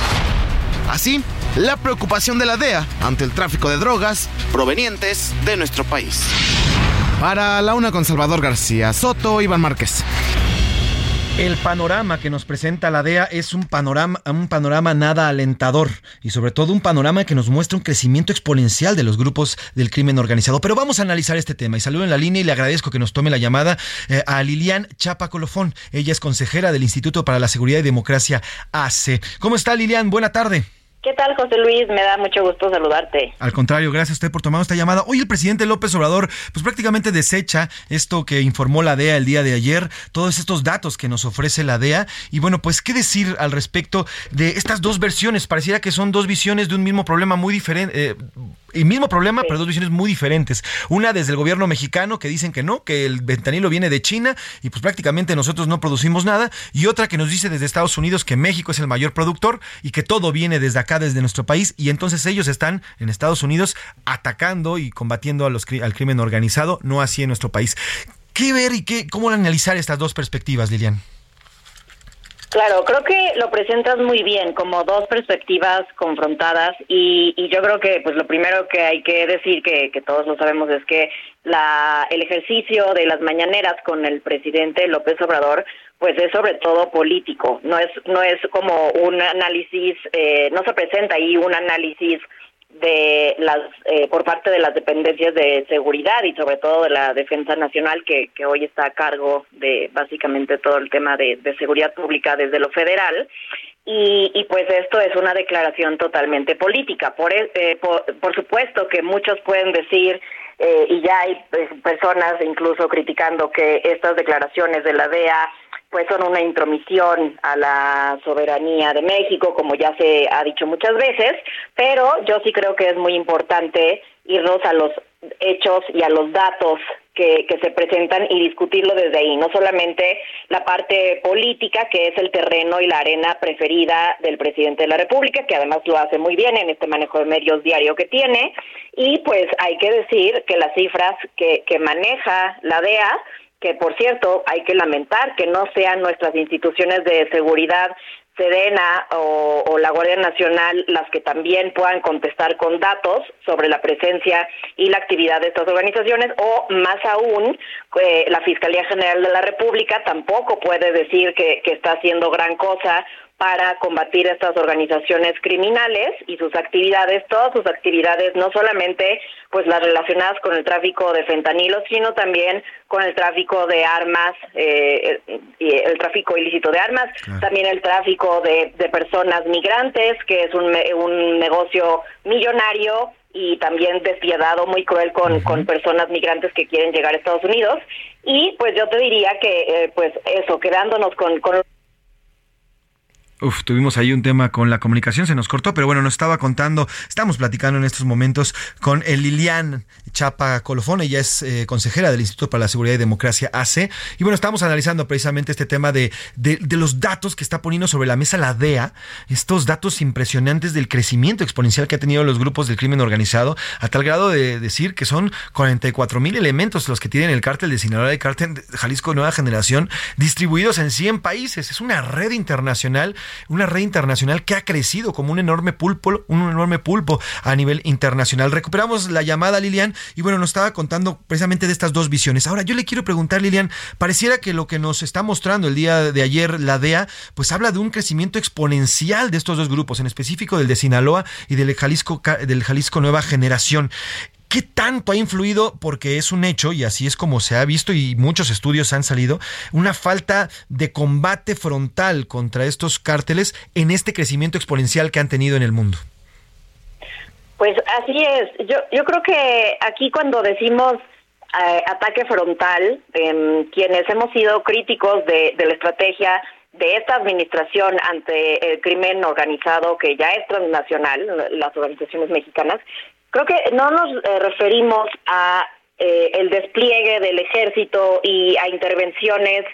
Así, la preocupación de la DEA ante el tráfico de drogas provenientes de nuestro país. Para la una con Salvador García Soto, Iván Márquez. El panorama que nos presenta la DEA es un panorama, un panorama nada alentador y sobre todo un panorama que nos muestra un crecimiento exponencial de los grupos del crimen organizado. Pero vamos a analizar este tema y saludo en la línea y le agradezco que nos tome la llamada eh, a Lilian Chapa Colofón. Ella es consejera del Instituto para la Seguridad y Democracia AC. ¿Cómo está Lilian? Buena tarde. ¿Qué tal, José Luis? Me da mucho gusto saludarte. Al contrario, gracias a usted por tomar esta llamada. Hoy el presidente López Obrador, pues prácticamente desecha esto que informó la DEA el día de ayer, todos estos datos que nos ofrece la DEA. Y bueno, pues, ¿qué decir al respecto de estas dos versiones? Pareciera que son dos visiones de un mismo problema muy diferente. Eh, y mismo problema, pero dos visiones muy diferentes. Una desde el gobierno mexicano que dicen que no, que el ventanilo viene de China y pues prácticamente nosotros no producimos nada. Y otra que nos dice desde Estados Unidos que México es el mayor productor y que todo viene desde acá, desde nuestro país. Y entonces ellos están en Estados Unidos atacando y combatiendo al crimen organizado, no así en nuestro país. ¿Qué ver y qué, cómo analizar estas dos perspectivas, Lilian? Claro, creo que lo presentas muy bien, como dos perspectivas confrontadas y, y yo creo que pues lo primero que hay que decir, que, que todos lo sabemos, es que la, el ejercicio de las mañaneras con el presidente López Obrador pues es sobre todo político, no es, no es como un análisis, eh, no se presenta ahí un análisis de las eh, por parte de las dependencias de seguridad y sobre todo de la defensa nacional que, que hoy está a cargo de básicamente todo el tema de, seguridad pública desde lo federal. Y, y, pues esto es una declaración totalmente política. Por, eh, por, supuesto que muchos pueden decir eh, y ya hay pues, personas incluso criticando que estas declaraciones de la DEA pues son una intromisión a la soberanía de México, como ya se ha dicho muchas veces, pero yo sí creo que es muy importante irnos a los hechos y a los datos que, que, se presentan y discutirlo desde ahí, no solamente la parte política, que es el terreno y la arena preferida del presidente de la República, que además lo hace muy bien en este manejo de medios diario que tiene, y pues hay que decir que las cifras que, que maneja la DEA que por cierto hay que lamentar que no sean nuestras instituciones de seguridad Sedena o, la Guardia Nacional las que también puedan contestar con datos sobre la presencia y la actividad de estas organizaciones o más aún eh, la Fiscalía General de la República tampoco puede decir que, que está haciendo gran cosa para combatir estas organizaciones criminales y sus actividades, todas sus actividades, no solamente pues las relacionadas con el tráfico de fentanilo, sino también con el tráfico de armas, eh, el tráfico ilícito de armas, también el tráfico de, de, personas migrantes, que es un, un negocio millonario y también despiadado, muy cruel con, con personas migrantes que quieren llegar a Estados Unidos. Y pues yo te diría que, eh, pues eso, quedándonos con, con Uf, tuvimos ahí un tema con la comunicación, se nos cortó, pero bueno, nos estaba contando, estamos platicando en estos momentos con el Lilian Chapa Colofón, ella es eh, consejera del Instituto para la Seguridad y Democracia AC, y bueno, estamos analizando precisamente este tema de, de, los datos que está poniendo sobre la mesa la DEA, estos datos impresionantes del crecimiento exponencial que ha tenido los grupos del crimen organizado, a tal grado de decir que son 44 mil elementos los que tienen el cártel de Sinaloa, el cártel de Jalisco Nueva Generación, distribuidos en 100 países, es una red internacional una red internacional que ha crecido como un enorme pulpo, un enorme pulpo a nivel internacional. Recuperamos la llamada, Lilian, y bueno, nos estaba contando precisamente de estas dos visiones. Ahora, yo le quiero preguntar, Lilian, pareciera que lo que nos está mostrando el día de ayer la DEA, pues habla de un crecimiento exponencial de estos dos grupos, en específico del de Sinaloa y del Jalisco, del Jalisco Nueva Generación. ¿Qué tanto ha influido? Porque es un hecho, y así es como se ha visto y muchos estudios han salido, una falta de combate frontal contra estos cárteles en este crecimiento exponencial que han tenido en el mundo. Pues así es. Yo, yo creo que aquí cuando decimos eh, ataque frontal, em, quienes hemos sido críticos de, de la estrategia de esta administración ante el crimen organizado que ya es transnacional, las organizaciones mexicanas, Creo que no nos eh, referimos a eh, el despliegue del ejército y a intervenciones,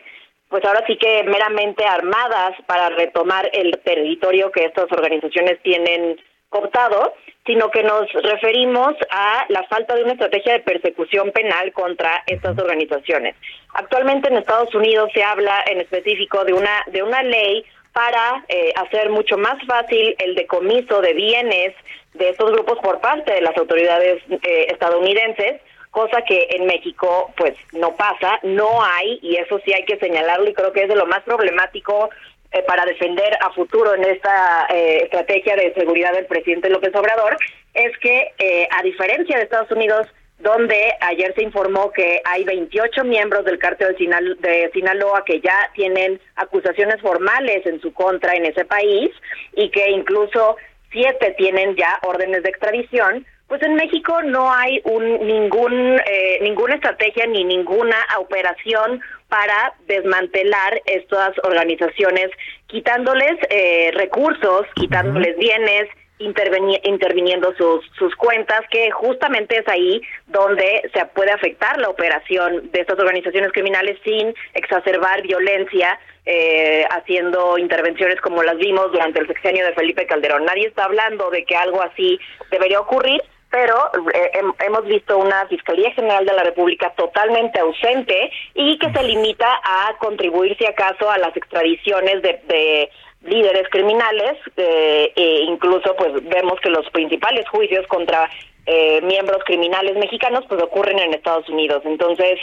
pues ahora sí que meramente armadas para retomar el territorio que estas organizaciones tienen cooptado, sino que nos referimos a la falta de una estrategia de persecución penal contra estas organizaciones. Actualmente en Estados Unidos se habla en específico de una de una ley para eh, hacer mucho más fácil el decomiso de bienes de estos grupos por parte de las autoridades eh, estadounidenses, cosa que en México pues no pasa, no hay, y eso sí hay que señalarlo y creo que es de lo más problemático eh, para defender a futuro en esta eh, estrategia de seguridad del presidente López Obrador, es que a diferencia de Estados Unidos, donde ayer se informó que hay 28 miembros del cártel de Sinaloa que ya tienen acusaciones formales en su contra en ese país y que incluso siete tienen ya órdenes de extradición, pues en México no hay un, ningún, eh, ninguna estrategia ni ninguna operación para desmantelar estas organizaciones, quitándoles eh, recursos, quitándoles bienes, interviniendo sus, sus cuentas, que justamente es ahí donde se puede afectar la operación de estas organizaciones criminales sin exacerbar violencia, eh, haciendo intervenciones como las vimos durante el sexenio de Felipe Calderón. Nadie está hablando de que algo así debería ocurrir, pero eh, hemos visto una Fiscalía General de la República totalmente ausente y que se limita a contribuir, si acaso, a las extradiciones de líderes criminales, eh, e incluso pues vemos que los principales juicios contra eh, miembros criminales mexicanos pues ocurren en Estados Unidos. Entonces,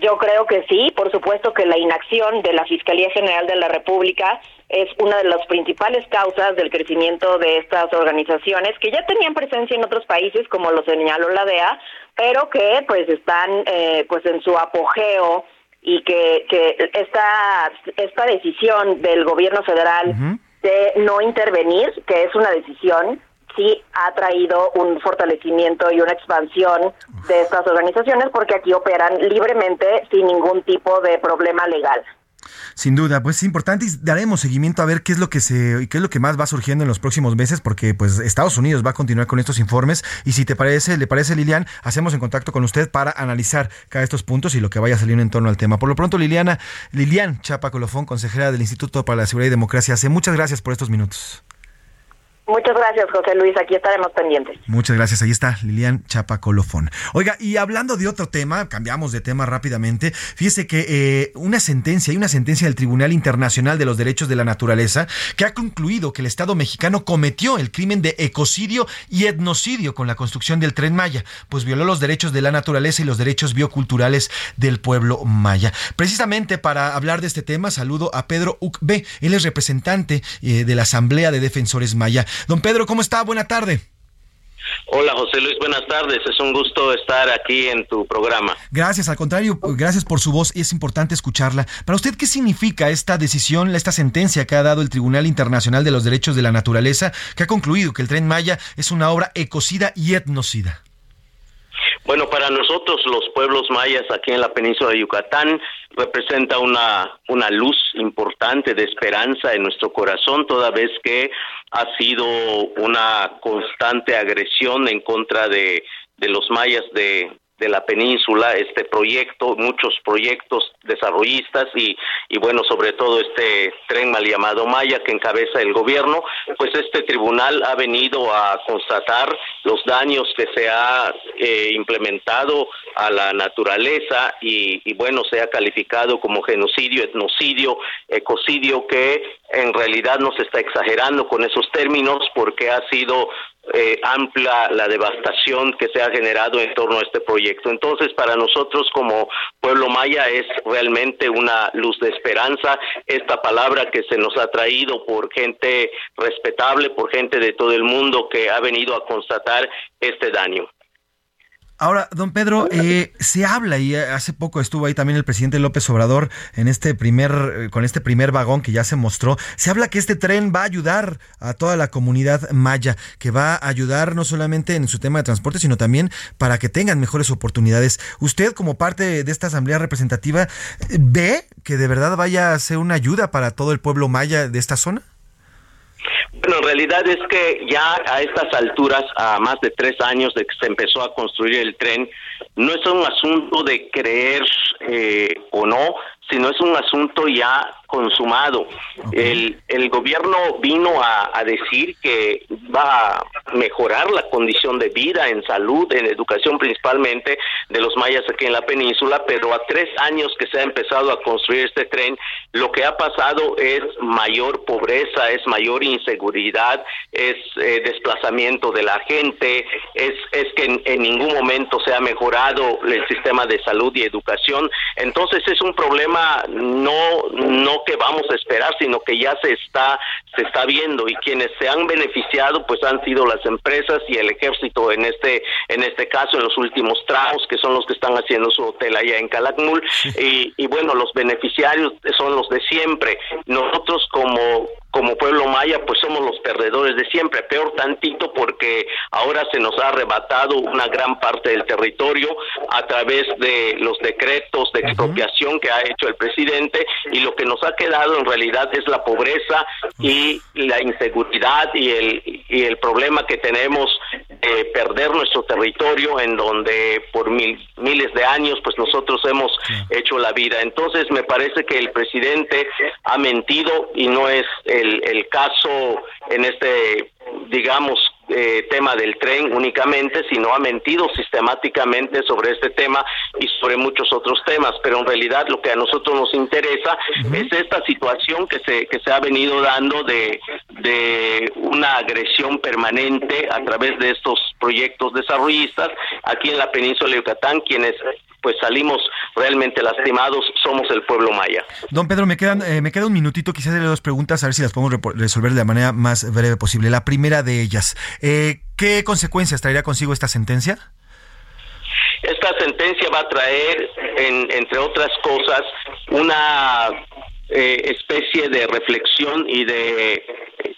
yo creo que sí, por supuesto que la inacción de la Fiscalía General de la República es una de las principales causas del crecimiento de estas organizaciones que ya tenían presencia en otros países, como lo señaló la DEA, pero que pues están eh, pues en su apogeo y que, que esta, esta decisión del gobierno federal de no intervenir, que es una decisión, sí ha traído un fortalecimiento y una expansión de estas organizaciones porque aquí operan libremente sin ningún tipo de problema legal. Sin duda, pues es importante y daremos seguimiento a ver qué es lo que se qué es lo que más va surgiendo en los próximos meses porque pues Estados Unidos va a continuar con estos informes y si te parece, le parece Lilian, hacemos en contacto con usted para analizar cada estos puntos y lo que vaya saliendo en torno al tema. Por lo pronto, Liliana, Lilian Chapa Colofón, consejera del Instituto para la Seguridad y Democracia, hace muchas gracias por estos minutos. Muchas gracias, José Luis. Aquí estaremos pendientes. Muchas gracias. Ahí está Lilian Chapa Colofón. Oiga, y hablando de otro tema, cambiamos de tema rápidamente. Fíjese que eh, una sentencia, hay una sentencia del Tribunal Internacional de los Derechos de la Naturaleza que ha concluido que el Estado mexicano cometió el crimen de ecocidio y etnocidio con la construcción del tren Maya, pues violó los derechos de la naturaleza y los derechos bioculturales del pueblo maya. Precisamente para hablar de este tema, saludo a Pedro Ucbe. Él es representante eh, de la Asamblea de Defensores Maya. Don Pedro, ¿cómo está? Buena tarde. Hola José Luis, buenas tardes. Es un gusto estar aquí en tu programa. Gracias, al contrario, gracias por su voz. Es importante escucharla. Para usted, ¿qué significa esta decisión, esta sentencia que ha dado el Tribunal Internacional de los Derechos de la Naturaleza, que ha concluido que el tren Maya es una obra ecocida y etnocida? Bueno, para nosotros los pueblos mayas aquí en la península de Yucatán representa una, una luz importante de esperanza en nuestro corazón, toda vez que ha sido una constante agresión en contra de, de los mayas de, de la península, este proyecto, muchos proyectos desarrollistas y, y bueno, sobre todo este tren mal llamado Maya que encabeza el gobierno, pues este tribunal ha venido a constatar los daños que se ha eh, implementado a la naturaleza y, y bueno, se ha calificado como genocidio, etnocidio, ecocidio, que en realidad no se está exagerando con esos términos porque ha sido eh, amplia la devastación que se ha generado en torno a este proyecto. Entonces, para nosotros como pueblo maya es realmente una luz de esperanza esta palabra que se nos ha traído por gente respetable, por gente de todo el mundo que ha venido a constatar este daño. Ahora, don Pedro, eh, se habla y hace poco estuvo ahí también el presidente López Obrador en este primer, eh, con este primer vagón que ya se mostró. Se habla que este tren va a ayudar a toda la comunidad maya, que va a ayudar no solamente en su tema de transporte, sino también para que tengan mejores oportunidades. ¿Usted, como parte de esta asamblea representativa, ve que de verdad vaya a ser una ayuda para todo el pueblo maya de esta zona? Bueno, en realidad es que ya a estas alturas, a más de tres años de que se empezó a construir el tren, no es un asunto de creer eh, o no, sino es un asunto ya consumado. El, el gobierno vino a, a, decir que va a mejorar la condición de vida en salud, en educación principalmente de los mayas aquí en la península, pero a tres años que se ha empezado a construir este tren, lo que ha pasado es mayor pobreza, es mayor inseguridad, es eh, desplazamiento de la gente, es, es que en, en ningún momento se ha mejorado el sistema de salud y educación. Entonces es un problema no, no que vamos a esperar, sino que ya se está se está viendo. Y quienes se han beneficiado pues han sido las empresas y el ejército en este en este caso en los últimos tramos que son los que están haciendo su hotel allá en Calakmul. Y, y bueno los beneficiarios son los de siempre. Nosotros como como pueblo maya, pues somos los perdedores de siempre. Peor tantito porque ahora se nos ha arrebatado una gran parte del territorio a través de los decretos de expropiación que ha hecho el presidente y lo que nos ha quedado en realidad es la pobreza y la inseguridad y el, y el problema que tenemos de perder nuestro territorio en donde por mil, miles de años pues nosotros hemos hecho la vida. Entonces me parece que el presidente ha mentido y no es el, el caso en este digamos, eh, tema del tren únicamente, sino ha mentido sistemáticamente sobre este tema y sobre muchos otros temas. Pero en realidad lo que a nosotros nos interesa es esta situación que se, que se ha venido dando de, de una agresión permanente a través de estos proyectos desarrollistas aquí en la península de Yucatán, quienes pues salimos realmente lastimados, somos el pueblo maya. Don Pedro, me quedan eh, me queda un minutito, quizás de dos preguntas, a ver si las podemos resolver de la manera más breve posible. La primera de ellas, eh, ¿qué consecuencias traería consigo esta sentencia? Esta sentencia va a traer, entre otras cosas, una eh, especie de reflexión y de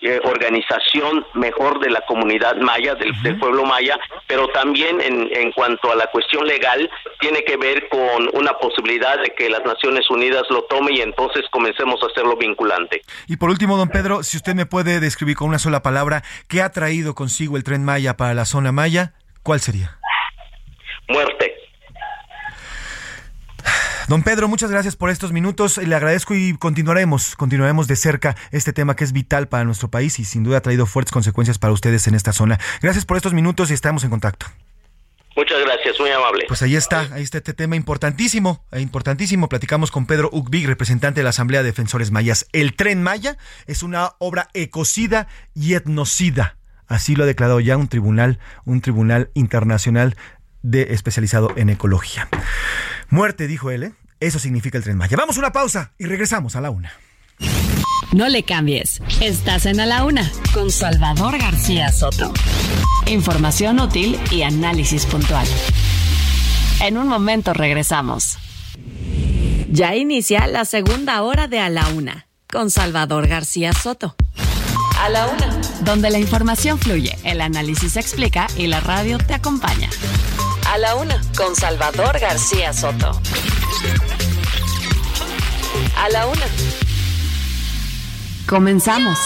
eh, organización mejor de la comunidad maya, del, pueblo maya, pero también en, en, cuanto a la cuestión legal, tiene que ver con una posibilidad de que las Naciones Unidas lo tome y entonces comencemos a hacerlo vinculante. Y por último, don Pedro, si usted me puede describir con una sola palabra, ¿qué ha traído consigo el tren Maya para la zona Maya? ¿Cuál sería? Muerte. Don Pedro, muchas gracias por estos minutos. Le agradezco y continuaremos, continuaremos de cerca este tema que es vital para nuestro país y sin duda ha traído fuertes consecuencias para ustedes en esta zona. Gracias por estos minutos y estamos en contacto. Muchas gracias, muy amable. Pues ahí está, ahí está este tema importantísimo, eh, importantísimo. Platicamos con Pedro Ugbig, representante de la Asamblea de Defensores Mayas. El Tren Maya es una obra ecocida y etnocida. Así lo ha declarado ya un tribunal, un tribunal internacional de especializado en ecología. Muerte, dijo él, ¿eh? Eso significa el tren Maya. Vamos a una pausa y regresamos a la una. No le cambies. Estás en A la Una con Salvador García Soto. Información útil y análisis puntual. En un momento regresamos. Ya inicia la segunda hora de A la Una con Salvador García Soto. A la Una. Donde la información fluye, el análisis se explica y la radio te acompaña. A la Una con Salvador García Soto. A la Una. Comenzamos.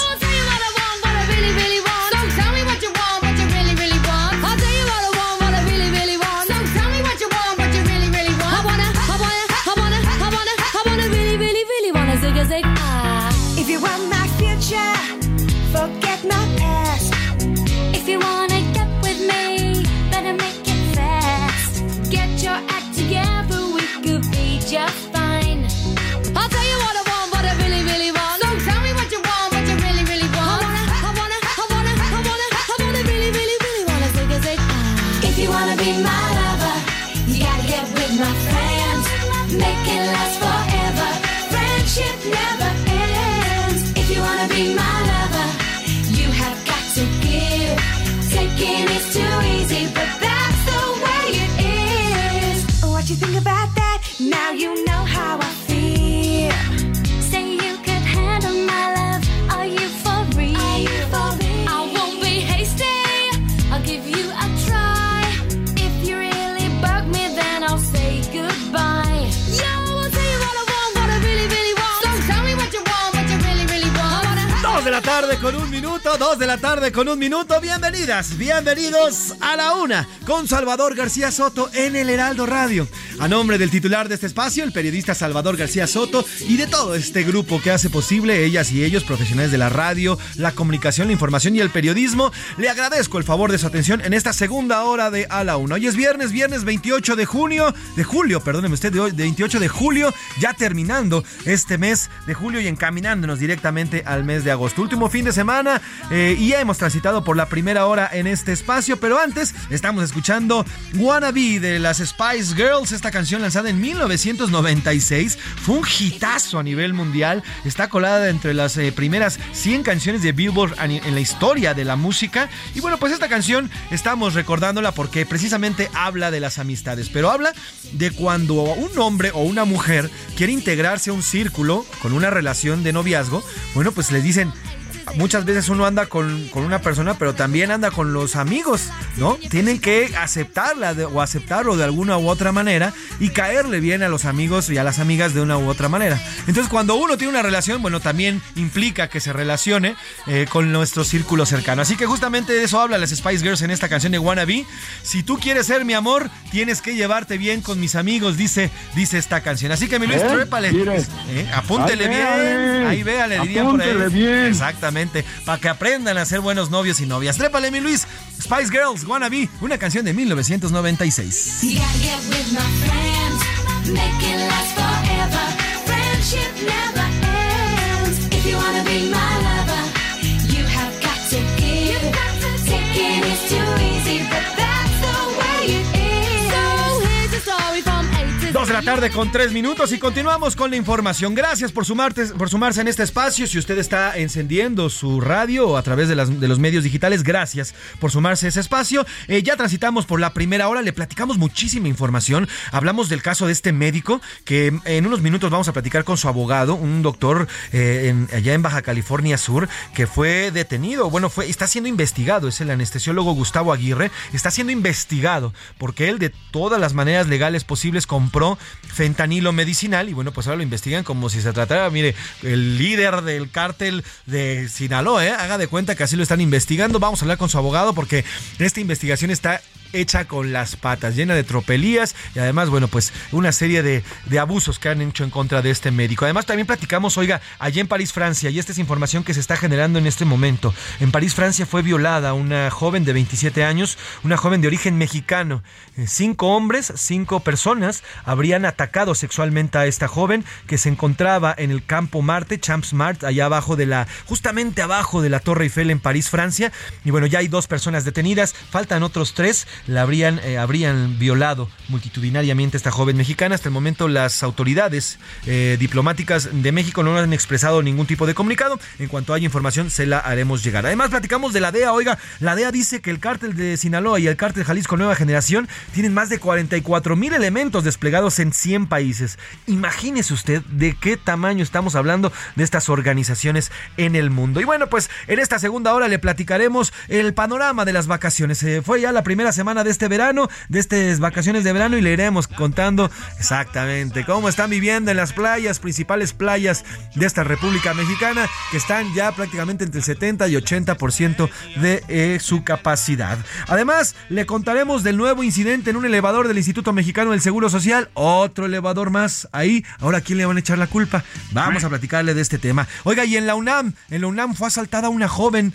Con un minuto, dos de la tarde con un minuto. Bienvenidas, bienvenidos a la una con Salvador García Soto en el Heraldo Radio. A nombre del titular de este espacio, el periodista Salvador García Soto y de todo este grupo que hace posible, ellas y ellos, profesionales de la radio, la comunicación, la información y el periodismo, le agradezco el favor de su atención en esta segunda hora de A la Una. Hoy es viernes, viernes 28 de junio, de julio, perdóneme usted, de hoy, de 28 de julio, ya terminando este mes de julio y encaminándonos directamente al mes de agosto. Último fin de semana eh, y ya hemos transitado por la primera hora en este espacio, pero antes estamos escuchando Wannabe de las Spice Girls, esta canción lanzada en 1996, fue un hitazo a nivel mundial, está colada entre las eh, primeras 100 canciones de Billboard en la historia de la música y bueno, pues esta canción estamos recordándola porque precisamente habla de las amistades, pero habla de cuando un hombre o una mujer quiere integrarse a un círculo con una relación de noviazgo, bueno, pues le dicen, muchas veces uno anda con, con una persona, pero también anda con los amigos, ¿no? Tienen que aceptarla de- o aceptarlo de alguna u otra manera y caerle bien a los amigos y a las amigas de una u otra manera. Entonces, cuando uno tiene una relación, bueno, también implica que se relacione eh, con nuestro círculo cercano. Así que justamente de eso habla las Spice Girls en esta canción de Wannabe. Si tú quieres ser mi amor, tienes que llevarte bien con mis amigos, dice, dice esta canción. Así que mi Luis, ¿Eh? trépale. Eh, apúntele bien. Ahí véale, dirían por ahí. Apúntele bien. Exactamente. Para que aprendan a ser buenos novios y novias. Trépale, mi Luis. Spice Girls, Wannabe, una canción de 1996. You gotta get with my friends, make it last forever. Friendship never ends. If you wanna be la tarde con tres minutos y continuamos con la información. Gracias por, sumarte, por sumarse en este espacio. Si usted está encendiendo su radio a través de, las- los medios digitales, gracias por sumarse a ese espacio. Eh, ya transitamos por la primera hora, le platicamos muchísima información. Hablamos del caso de este médico que en unos minutos vamos a platicar con su abogado, un doctor eh, allá en Baja California Sur, que fue detenido. Bueno, fue, está siendo investigado. Es el anestesiólogo Gustavo Aguirre. Está siendo investigado porque él de todas las maneras legales posibles compró fentanilo medicinal y bueno, pues ahora lo investigan como si se tratara, mire, el líder del cártel de Sinaloa, ¿eh? haga de cuenta que así lo están investigando. Vamos a hablar con su abogado porque esta investigación está hecha con las patas, llena de tropelías y además, bueno, pues una serie de, de abusos que han hecho en contra de este médico. Además, también platicamos, oiga, allá en París, Francia, y esta es información que se está generando en este momento. En París, Francia fue violada una joven de 27 años, una joven de origen mexicano. Eh, Cinco hombres, cinco personas habrían atacado sexualmente a esta joven que se encontraba en el campo Marte, Champs Mart, allá abajo de la, justamente abajo de la Torre Eiffel en París, Francia. Y bueno, ya hay dos personas detenidas, faltan otros tres, la habrían, eh, habrían violado multitudinariamente a esta joven mexicana. Hasta el momento las autoridades eh, diplomáticas de México no han expresado ningún tipo de comunicado. En cuanto haya información, se la haremos llegar. Además, platicamos de la DEA. Oiga, la DEA dice que el cártel de Sinaloa y el cártel Jalisco Nueva Generación tienen más de 44 mil elementos desplegados en 100 países. Imagínese usted de qué tamaño estamos hablando de estas organizaciones en el mundo. Y bueno, pues en esta segunda hora le platicaremos el panorama de las vacaciones. Fue ya la primera semana de este verano, de estas vacaciones de verano y le iremos contando exactamente cómo están viviendo en las playas, principales playas de esta República Mexicana, que están ya prácticamente entre el 70 y 80% de eh, su capacidad. Además, le contaremos del nuevo incidente en un elevador del Instituto Mexicano del Seguro Social, otro elevador más ahí. Ahora, ¿a quién le van a echar la culpa? Vamos a platicarle de este tema. Oiga, y en la UNAM, en la UNAM fue asaltada una joven.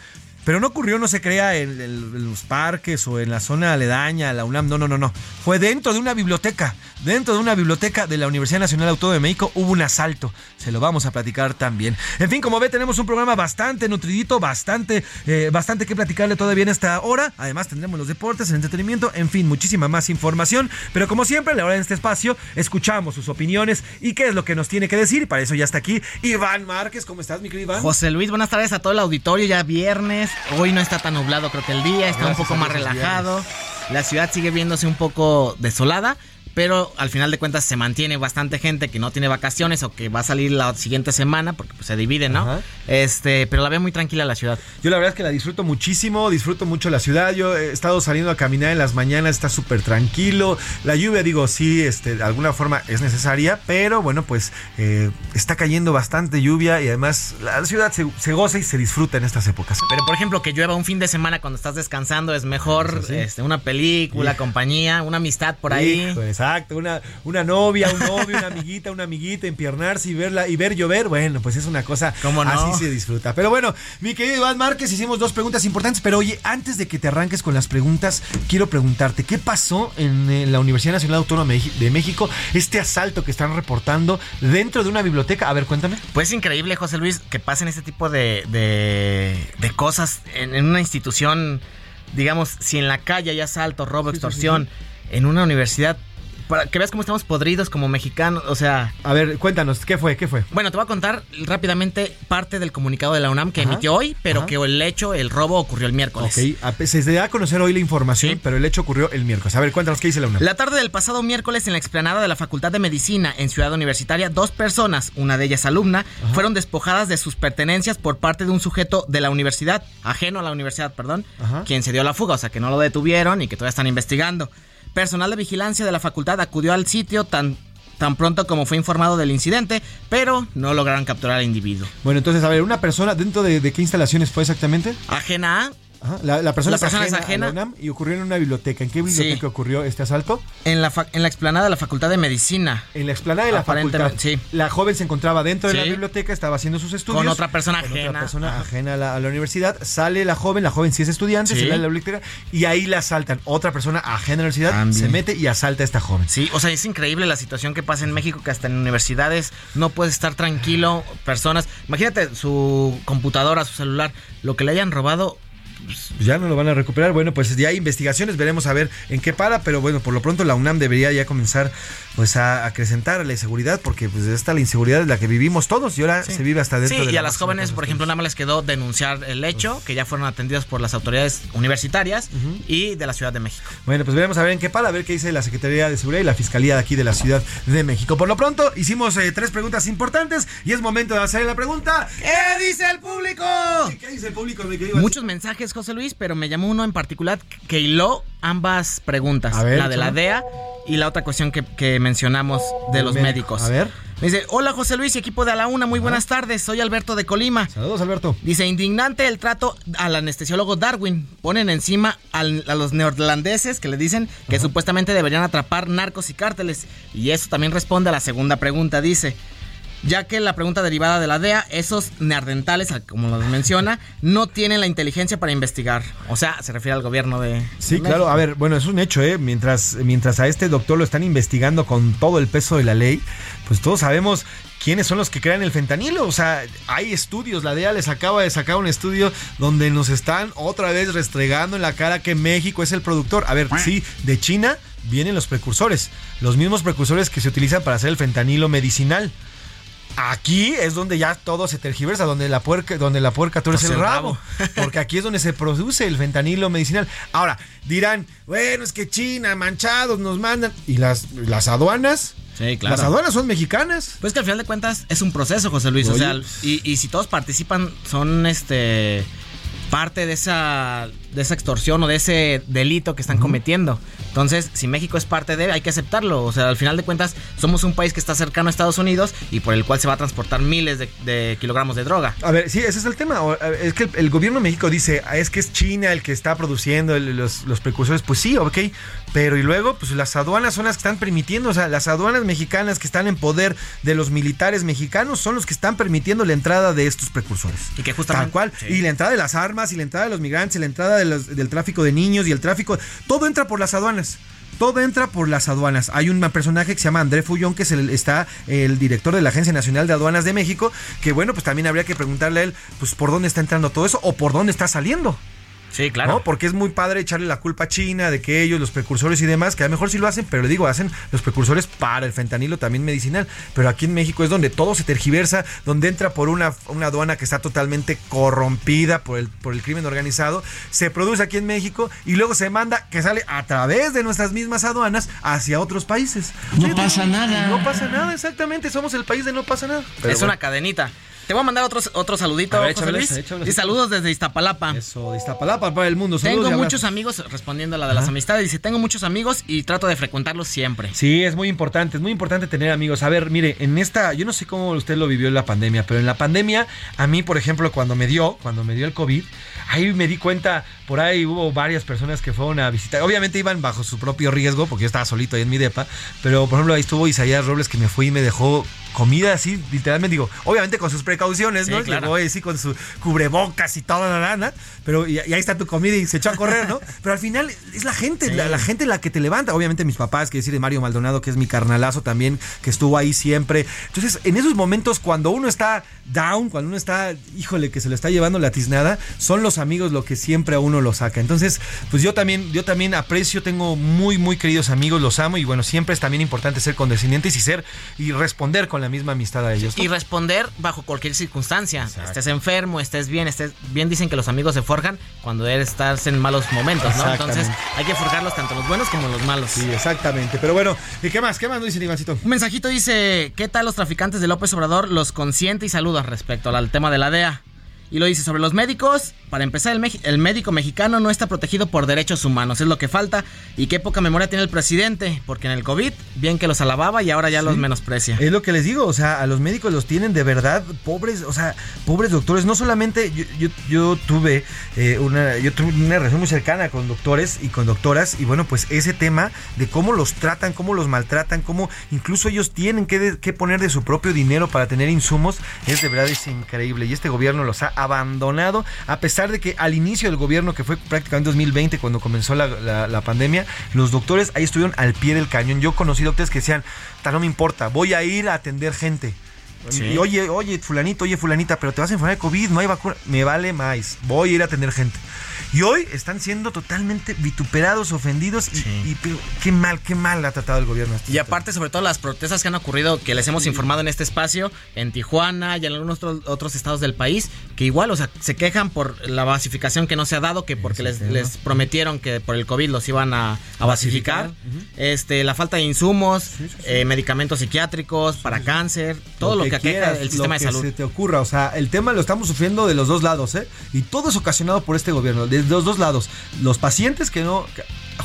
Pero no ocurrió, no se crea, en, en- en los parques o en la zona aledaña, la UNAM. No, no, no, no. Fue dentro de una biblioteca. Dentro de una biblioteca de la Universidad Nacional Autónoma de México hubo un asalto. Se lo vamos a platicar también. En fin, como ve, tenemos un programa bastante nutridito, bastante, eh, bastante que platicarle todavía en esta hora. Además, tendremos los deportes, el entretenimiento, en fin, muchísima más información. Pero como siempre, la hora de este espacio, escuchamos sus opiniones y qué es lo que nos tiene que decir. Para eso ya está aquí Iván Márquez. ¿Cómo estás, mi querido Iván? José Luis, buenas tardes a todo el auditorio. Ya viernes. Hoy no está tan nublado, creo que el día está Gracias un poco más relajado. La ciudad sigue viéndose un poco desolada. Pero al final de cuentas se mantiene bastante gente que no tiene vacaciones o que va a salir la siguiente semana porque pues, se divide, ¿no? Ajá. Este, pero la veo muy tranquila la ciudad. Yo la verdad es que la disfruto muchísimo, disfruto mucho la ciudad. Yo he estado saliendo a caminar en las mañanas, está súper tranquilo. La lluvia, digo, sí, este, de alguna forma es necesaria, pero bueno, pues eh, está cayendo bastante lluvia y además la ciudad se, se goza y se disfruta en estas épocas. Pero por ejemplo, que llueva un fin de semana cuando estás descansando es mejor sí. este, una película, compañía, una amistad por ahí. Exacto, una, una novia, un novio, una amiguita, una amiguita, empiernarse y verla y ver llover, bueno, pues es una cosa ¿Cómo no? así se disfruta. Pero bueno, mi querido Iván Márquez, hicimos dos preguntas importantes, pero oye, antes de que te arranques con las preguntas, quiero preguntarte, ¿qué pasó en, la Universidad Nacional Autónoma de México? Este asalto que están reportando dentro de una biblioteca. A ver, cuéntame. Pues es increíble, José Luis, que pasen este tipo de, de, de cosas en, en una institución, digamos, si en la calle hay asalto, robo, Sí, sí, extorsión, en una universidad para que veas cómo estamos podridos como mexicanos, o sea... A ver, cuéntanos, ¿qué fue? ¿Qué fue? Bueno, te voy a contar rápidamente parte del comunicado de la UNAM que Ajá. emitió hoy, pero Ajá. que el hecho, el robo ocurrió el miércoles. Ok, se da a conocer hoy la información, pero el hecho ocurrió el miércoles. A ver, cuéntanos qué dice la UNAM. La tarde del pasado miércoles en la explanada de la Facultad de Medicina en Ciudad Universitaria, dos personas, una de ellas alumna, fueron despojadas de sus pertenencias por parte de un sujeto de la universidad, ajeno a la universidad, perdón, quien se dio la fuga, o sea que no lo detuvieron y que todavía están investigando. Personal de vigilancia de la facultad acudió al sitio tan tan pronto como fue informado del incidente, pero no lograron capturar al individuo. Bueno, entonces, a ver, una persona, ¿dentro de, de qué instalaciones fue exactamente? Ajena a Ajá, La, la persona, La persona es ajena, a la ajena. UNAM y ocurrió en una biblioteca. ¿En qué biblioteca Sí. ocurrió este asalto? en la, en la explanada de la Facultad de Medicina. En la explanada de la facultad. sí. La joven se encontraba dentro de la biblioteca, estaba haciendo sus estudios. Con otra persona con ajena. Otra persona ajena a la, a la universidad. Sale la joven, la joven sí es estudiante, se sale de la biblioteca y ahí la asaltan. Otra persona ajena a la universidad También. se mete y asalta a esta joven. Sí, o sea, es increíble la situación que pasa en México, que hasta en universidades no puedes estar tranquilo, personas. Imagínate su computadora, su celular, lo que le hayan robado. Pues ya no lo van a recuperar. Bueno, pues ya hay investigaciones, veremos a ver en qué para, pero bueno, por lo pronto la UNAM debería ya comenzar pues a acrecentar la inseguridad, porque pues esta la inseguridad es la que vivimos todos y ahora se vive hasta dentro Sí, de y la a las jóvenes, por ejemplo, nada más les quedó denunciar el hecho, que ya fueron atendidas por las autoridades universitarias y de la Ciudad de México. Bueno, pues veremos a ver en qué para, a ver qué dice la Secretaría de Seguridad y la Fiscalía de aquí de la Ciudad de México. Por lo pronto, hicimos eh, tres preguntas importantes y es momento de hacer la pregunta. ¿Qué dice el público? ¿Qué dice el público? Muchos mensajes, José Luis, pero me llamó uno en particular que hiló ambas preguntas. A ver, la de la. DEA y la otra cuestión que, que mencionamos de los médico. médicos. A ver. Me dice, hola José Luis y equipo de A la Una, muy buenas tardes, soy Alberto de Colima. Saludos, Alberto. Dice, indignante el trato al anestesiólogo Darwin. Ponen encima al- a los neerlandeses que le dicen que supuestamente deberían atrapar narcos y cárteles. Y eso también responde a la segunda pregunta. Dice, ya que la pregunta derivada de la DEA, esos neardentales, como los menciona, no tienen la inteligencia para investigar. O sea, se refiere al gobierno de... Sí, claro, a ver, bueno, es un hecho, ¿eh? Mientras, mientras a este doctor lo están investigando con todo el peso de la ley, pues todos sabemos quiénes son los que crean el fentanilo. O sea, hay estudios, la DEA les acaba de sacar un estudio donde nos están otra vez restregando en la cara que México es el productor. A ver, sí, de China vienen los precursores, los mismos precursores que se utilizan para hacer el fentanilo medicinal. Aquí es donde ya todo se tergiversa, donde la puerca, donde la puerca tuerce Torce el el rabo. Porque aquí es donde se produce el fentanilo medicinal. Ahora, dirán, bueno, es que China, manchados, nos mandan. ¿Y las, las aduanas? Sí, claro. Las aduanas son mexicanas. Pues que al final de cuentas es un proceso, José Luis. O sea, y, y si todos participan, son este parte de esa, de esa extorsión o de ese delito que están cometiendo. Entonces, si México es parte de, hay que aceptarlo. O sea, al final de cuentas, somos un país que está cercano a Estados Unidos y por el cual se va a transportar miles de, de kilogramos de droga. A ver, sí, ese es el tema. Es que el, el gobierno de México dice, "Ah, es que es China el que está produciendo el- los, los precursores. Pues sí, ok. Pero y luego, pues las aduanas son las que están permitiendo, o sea, las aduanas mexicanas que están en poder de los militares mexicanos son los que están permitiendo la entrada de estos precursores. Y que justamente... Tal cual. Sí. Y la entrada de las armas, y la entrada de los migrantes, y la entrada de del tráfico de niños, y el tráfico. Todo entra por las aduanas. Todo entra por las aduanas. Hay un personaje que se llama André Fullón, que es está el director de la Agencia Nacional de Aduanas de México, que bueno, pues también habría que preguntarle a él, pues por dónde está entrando todo eso o por dónde está saliendo. Sí, claro. ¿no? Porque es muy padre echarle la culpa a China de que ellos, los precursores y demás, que a lo mejor sí lo hacen, pero le digo, hacen los precursores para el fentanilo también medicinal. Pero aquí en México es donde todo se tergiversa, donde entra por una, una aduana que está totalmente corrompida por el, por el crimen organizado, se produce aquí en México y luego se manda que sale a través de nuestras mismas aduanas hacia otros países. No pasa nada. No pasa nada, exactamente. Somos el país de no pasa nada. Pero es bueno. una cadenita. Te voy a mandar otro, otro saludito, ver, José Luis. Y saludos desde Iztapalapa. Eso, de Iztapalapa para el mundo. Saludos Tengo muchos amigos, respondiendo a la de las amistades, dice, tengo muchos amigos y trato de frecuentarlos siempre. Sí, es muy importante, es muy importante tener amigos. A ver, mire, en esta, yo no sé cómo usted lo vivió en la pandemia, pero en la pandemia, a mí, por ejemplo, cuando me dio, cuando me dio el COVID, ahí me di cuenta, por ahí hubo varias personas que fueron a visitar. Obviamente iban bajo su propio riesgo, porque yo estaba solito ahí en mi depa, pero por ejemplo ahí estuvo Isaías Robles que me fue y me dejó comida así, literalmente digo, obviamente con sus precauciones, ¿no? Sí, claro. Llegó así con su cubrebocas y toda la lana, pero y, y ahí está tu comida y se echó a correr, ¿no? Pero al final es la gente, la, la gente la que te levanta. Obviamente mis papás, que decir de Mario Maldonado, que es mi carnalazo también, que estuvo ahí siempre. Entonces, en esos momentos cuando uno está down, cuando uno está, híjole, que se lo está llevando la tiznada, son los amigos lo que siempre a uno lo saca. Entonces, pues yo también, yo también aprecio, tengo muy, muy queridos amigos, los amo y bueno, siempre es también importante ser condescendientes y ser y responder con la misma amistad a ellos. ¿no? Y responder bajo cualquier circunstancia. Estés enfermo, estés bien, estés bien. Dicen que los amigos se forjan cuando estás en malos momentos, ¿no? Entonces hay que forjarlos tanto los buenos como los malos. Sí, exactamente. Pero bueno, ¿y qué más? ¿Qué más nos dice Ivancito? Un mensajito dice, ¿qué tal los traficantes de López Obrador? Los consiente y saluda respecto al tema de la DEA. Y lo dice sobre los médicos. Para empezar, el, el médico mexicano no está protegido por derechos humanos. Es lo que falta. Y qué poca memoria tiene el presidente. Porque en el COVID, bien que los alababa y ahora ya los menosprecia. Es lo que les digo, o sea, a los médicos los tienen de verdad pobres, o sea, pobres doctores. No solamente yo, yo, yo tuve eh, una, yo tuve una relación muy cercana con doctores y con doctoras y bueno, pues ese tema de cómo los tratan, cómo los maltratan, cómo incluso ellos tienen que, de- que poner de su propio dinero para tener insumos, es de verdad es increíble y este gobierno los ha abandonado a pesar de que al inicio del gobierno que fue prácticamente 2020 cuando comenzó la, la- la pandemia, los doctores ahí estuvieron al pie del cañón. Yo conocí doctores que decían, "Ta, no me importa, voy a ir a atender gente. Sí. Y oye, oye, fulanito, oye, fulanita, pero te vas a enfermar de COVID, no hay vacuna. Me vale más, voy a ir a atender gente. Y hoy están siendo totalmente vituperados, ofendidos y, y pero qué mal, qué mal ha tratado el gobierno. a estos Y aparte, sobre todo las protestas que han ocurrido, que les hemos informado en este espacio, en Tijuana y en algunos otros, otros estados del país, que igual, o sea, se quejan por la basificación que no se ha dado, que porque les, les prometieron que por el COVID los iban a, a basificar. Este, la falta de insumos, eh, medicamentos psiquiátricos para cáncer, todo lo, que, aqueja quieras, el sistema lo de que salud. se te ocurra, o sea, el tema lo estamos sufriendo de los dos lados, ¿eh? Y todo es ocasionado por este gobierno, de los dos lados. Los pacientes que no...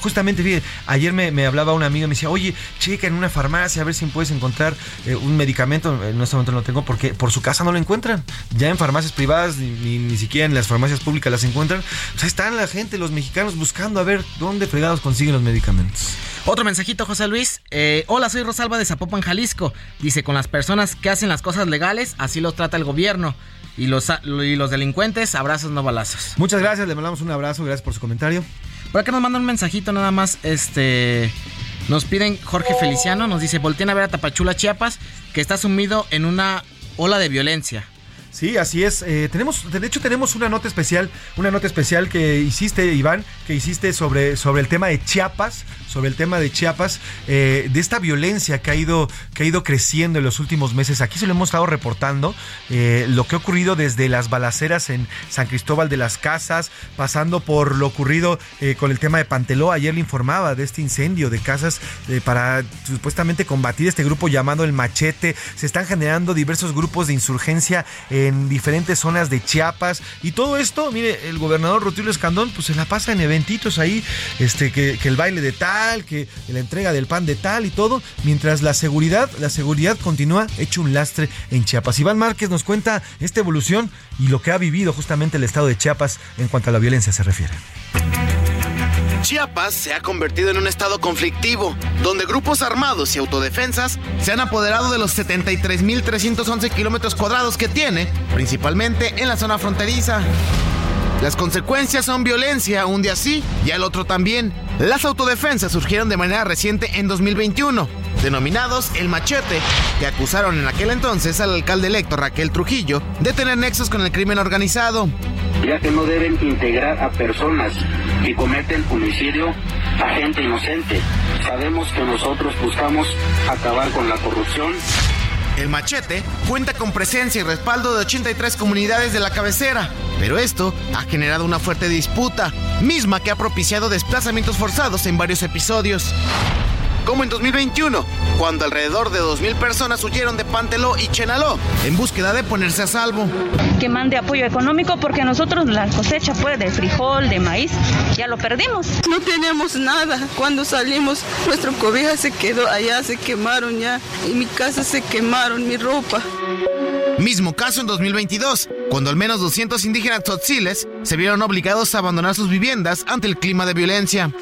Justamente, fíjate, ayer me, me hablaba un amigo y me decía, oye, checa en una farmacia a ver si puedes encontrar eh, un medicamento. En este momento no lo tengo porque por su casa no lo encuentran. Ya en farmacias privadas, ni, ni, ni siquiera en las farmacias públicas las encuentran. O sea, están la gente, los mexicanos, buscando a ver dónde fregados consiguen los medicamentos. Otro mensajito, José Luis. Eh, Hola, soy Rosalba de Zapopan, Jalisco. Dice, con las personas que hacen las cosas legales, así los trata el gobierno. Y los, y los delincuentes, abrazos, no balazos. Muchas gracias, le mandamos un abrazo, gracias por su comentario. Por acá nos mandan un mensajito nada más, este... Nos piden Jorge Feliciano, nos dice, volteen a ver a Tapachula, Chiapas, que está sumido en una ola de violencia. Sí, así es. Eh, tenemos, de hecho, tenemos una nota especial, una nota especial que hiciste, Iván, que hiciste sobre, sobre el tema de Chiapas, sobre el tema de Chiapas, eh, de esta violencia que ha ido, que ha ido creciendo en los últimos meses. Aquí se lo hemos estado reportando, eh, lo que ha ocurrido desde las balaceras en San Cristóbal de las Casas, pasando por lo ocurrido con el tema de Panteló. Ayer le informaba de este incendio de casas para supuestamente combatir este grupo llamado el Machete. Se están generando diversos grupos de insurgencia en diferentes zonas de Chiapas y todo esto, mire, el gobernador Rutilio Escandón pues se la pasa en eventitos ahí, este que, el baile de tal, que la entrega del pan de tal y todo, mientras la seguridad, la seguridad continúa hecho un lastre en Chiapas. Iván Márquez nos cuenta esta evolución y lo que ha vivido justamente el estado de Chiapas en cuanto a la violencia se refiere. Chiapas se ha convertido en un estado conflictivo, donde grupos armados y autodefensas se han apoderado de los 73.311 kilómetros cuadrados que tiene, principalmente en la zona fronteriza. Las consecuencias son violencia, un día sí y al otro también. Las autodefensas surgieron de manera reciente en 2021, denominados el machete, que acusaron en aquel entonces al alcalde electo Raquel Trujillo de tener nexos con el crimen organizado. ya que no deben integrar a personas que cometen homicidio a gente inocente. Sabemos que nosotros buscamos acabar con la corrupción. El machete cuenta con presencia y respaldo de 83 comunidades de la cabecera, pero esto ha generado una fuerte disputa, misma que ha propiciado desplazamientos forzados en varios episodios. Como en 2021, cuando alrededor de 2.000 personas huyeron de Panteló y Chenaló en búsqueda de ponerse a salvo. que mande apoyo económico porque nosotros la cosecha pues de frijol, de maíz, ya lo perdimos. No tenemos nada. Cuando salimos, nuestra cobija se quedó allá, se quemaron ya. Y mi casa se quemaron, mi ropa. Mismo caso en 2022, cuando al menos 200 indígenas tzotziles se vieron obligados a abandonar sus viviendas ante el clima de violencia.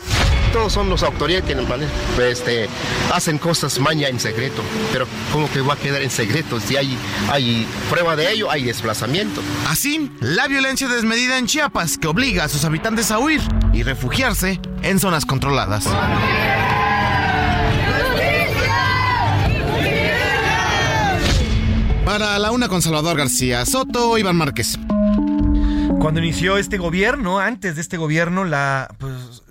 Todos son los autoridades que ¿vale? pues, este, hacen cosas maña en secreto, pero ¿cómo que va a quedar en secreto? Si hay, hay prueba de ello, hay desplazamiento. Así, la violencia desmedida en Chiapas que obliga a sus habitantes a huir y refugiarse en zonas controladas. Para la una con Salvador García Soto, Iván Márquez. Cuando inició este gobierno, antes de este gobierno, la, pues,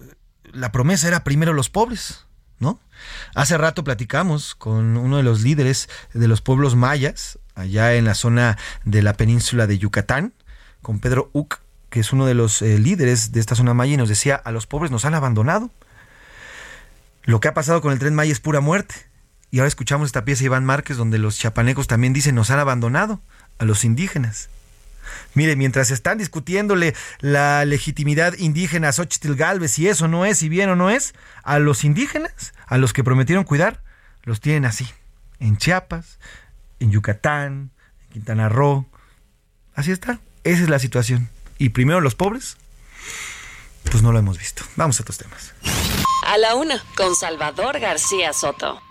la promesa era primero los pobres, ¿no? Hace rato platicamos con uno de los líderes de los pueblos mayas, allá en la zona de la península de Yucatán, con Pedro Uc, que es uno de los eh, líderes de esta zona maya, y nos decía, a los pobres nos han abandonado. Lo que ha pasado con el tren Maya es pura muerte. Y ahora escuchamos esta pieza de Iván Márquez donde los chapanecos también dicen nos han abandonado a los indígenas. Mire, mientras están discutiéndole la legitimidad indígena a Xochitl Galvez, si eso no es, si bien o no es, a los indígenas, a los que prometieron cuidar, los tienen así, en Chiapas, en Yucatán, en Quintana Roo. Así está, esa es la situación. Y primero los pobres, pues no lo hemos visto. Vamos a otros temas. A la una, con Salvador García Soto.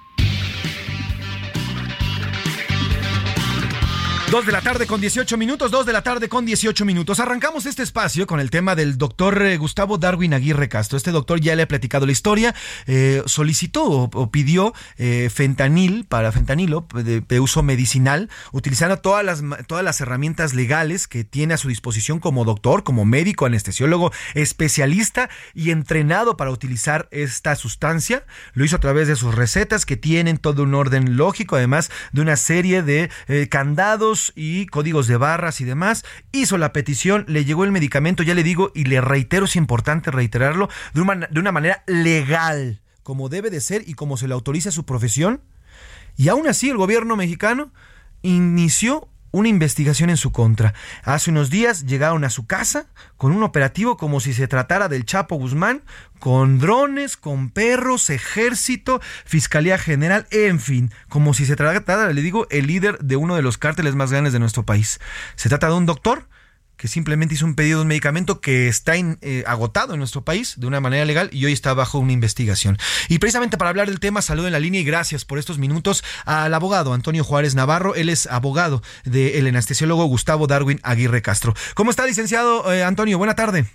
Dos de la tarde con 18 minutos, dos de la tarde con 18 minutos. Arrancamos este espacio con el tema del doctor eh, Gustavo Darwin Aguirre Castro. Este doctor ya le ha platicado la historia, eh, solicitó o, pidió eh, fentanil para fentanilo de, uso medicinal, utilizando todas las, todas las herramientas legales que tiene a su disposición como doctor, como médico, anestesiólogo, especialista y entrenado para utilizar esta sustancia. Lo hizo a través de sus recetas que tienen todo un orden lógico, además de una serie de candados y códigos de barras y demás. Hizo la petición, le llegó el medicamento, ya le digo, y le reitero, es importante reiterarlo, de una, de una manera legal, como debe de ser y como se le autoriza su profesión. Y aún así el gobierno mexicano inició una investigación en su contra. Hace unos días llegaron a su casa con un operativo como si se tratara del Chapo Guzmán, con drones, con perros, ejército, Fiscalía General, en fin, como si se tratara, le digo, el líder de uno de los cárteles más grandes de nuestro país. Se trata de un doctor que simplemente hizo un pedido de un medicamento que está in, eh, agotado en nuestro país de una manera legal y hoy está bajo una investigación. Y precisamente para hablar del tema, saludo en la línea y gracias por estos minutos al abogado Antonio Juárez Navarro. Él es abogado del anestesiólogo Gustavo Darwin Aguirre Castro. ¿Cómo está, licenciado eh, Antonio? Buena tarde.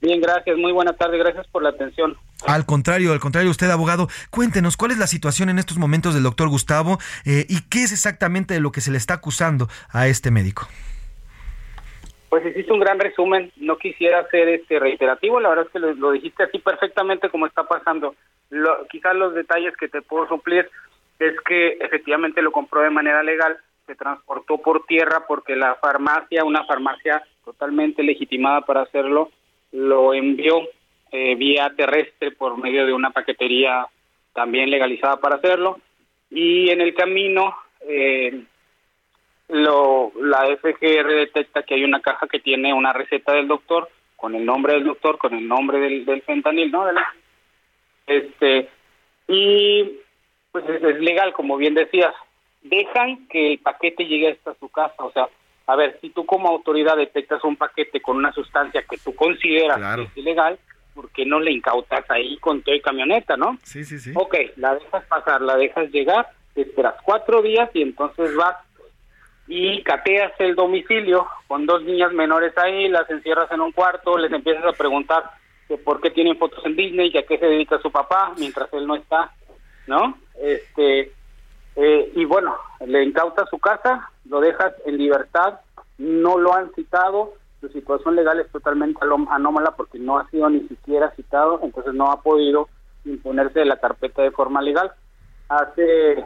Bien, gracias. Muy buena tarde. Gracias por la atención. Al contrario, al contrario, usted, abogado, cuéntenos cuál es la situación en estos momentos del doctor Gustavo eh, y qué es exactamente de lo que se le está acusando a este médico. Pues hiciste un gran resumen, no quisiera ser este reiterativo, la verdad es que lo, dijiste así perfectamente como está pasando. Lo, quizás los detalles que te puedo suplir es que efectivamente lo compró de manera legal, se transportó por tierra porque la farmacia, una farmacia totalmente legitimada para hacerlo, lo envió eh, vía terrestre por medio de una paquetería también legalizada para hacerlo y en el camino eh, lo, la FGR detecta que hay una caja que tiene una receta del doctor con el nombre del doctor, con el nombre del, del fentanil, ¿no? Este y pues es, es, legal, como bien decías. Dejan que el paquete llegue hasta su casa, o sea, a ver, si tú como autoridad detectas un paquete con una sustancia que tú consideras claro. que es ilegal, ¿por qué no le incautas ahí con todo y camioneta, no? Sí, sí, sí. Ok, la dejas pasar, la dejas llegar, esperas cuatro días y entonces vas y cateas el domicilio con dos niñas menores ahí, las encierras en un cuarto, les empiezas a preguntar que por qué tienen fotos en Disney y a qué se dedica su papá mientras él no está, ¿no? Este eh, y bueno, le incautas su casa, lo dejas en libertad, no lo han citado, su situación legal es totalmente anómala porque no ha sido ni siquiera citado, entonces no ha podido imponerse de la carpeta de forma legal. Hace,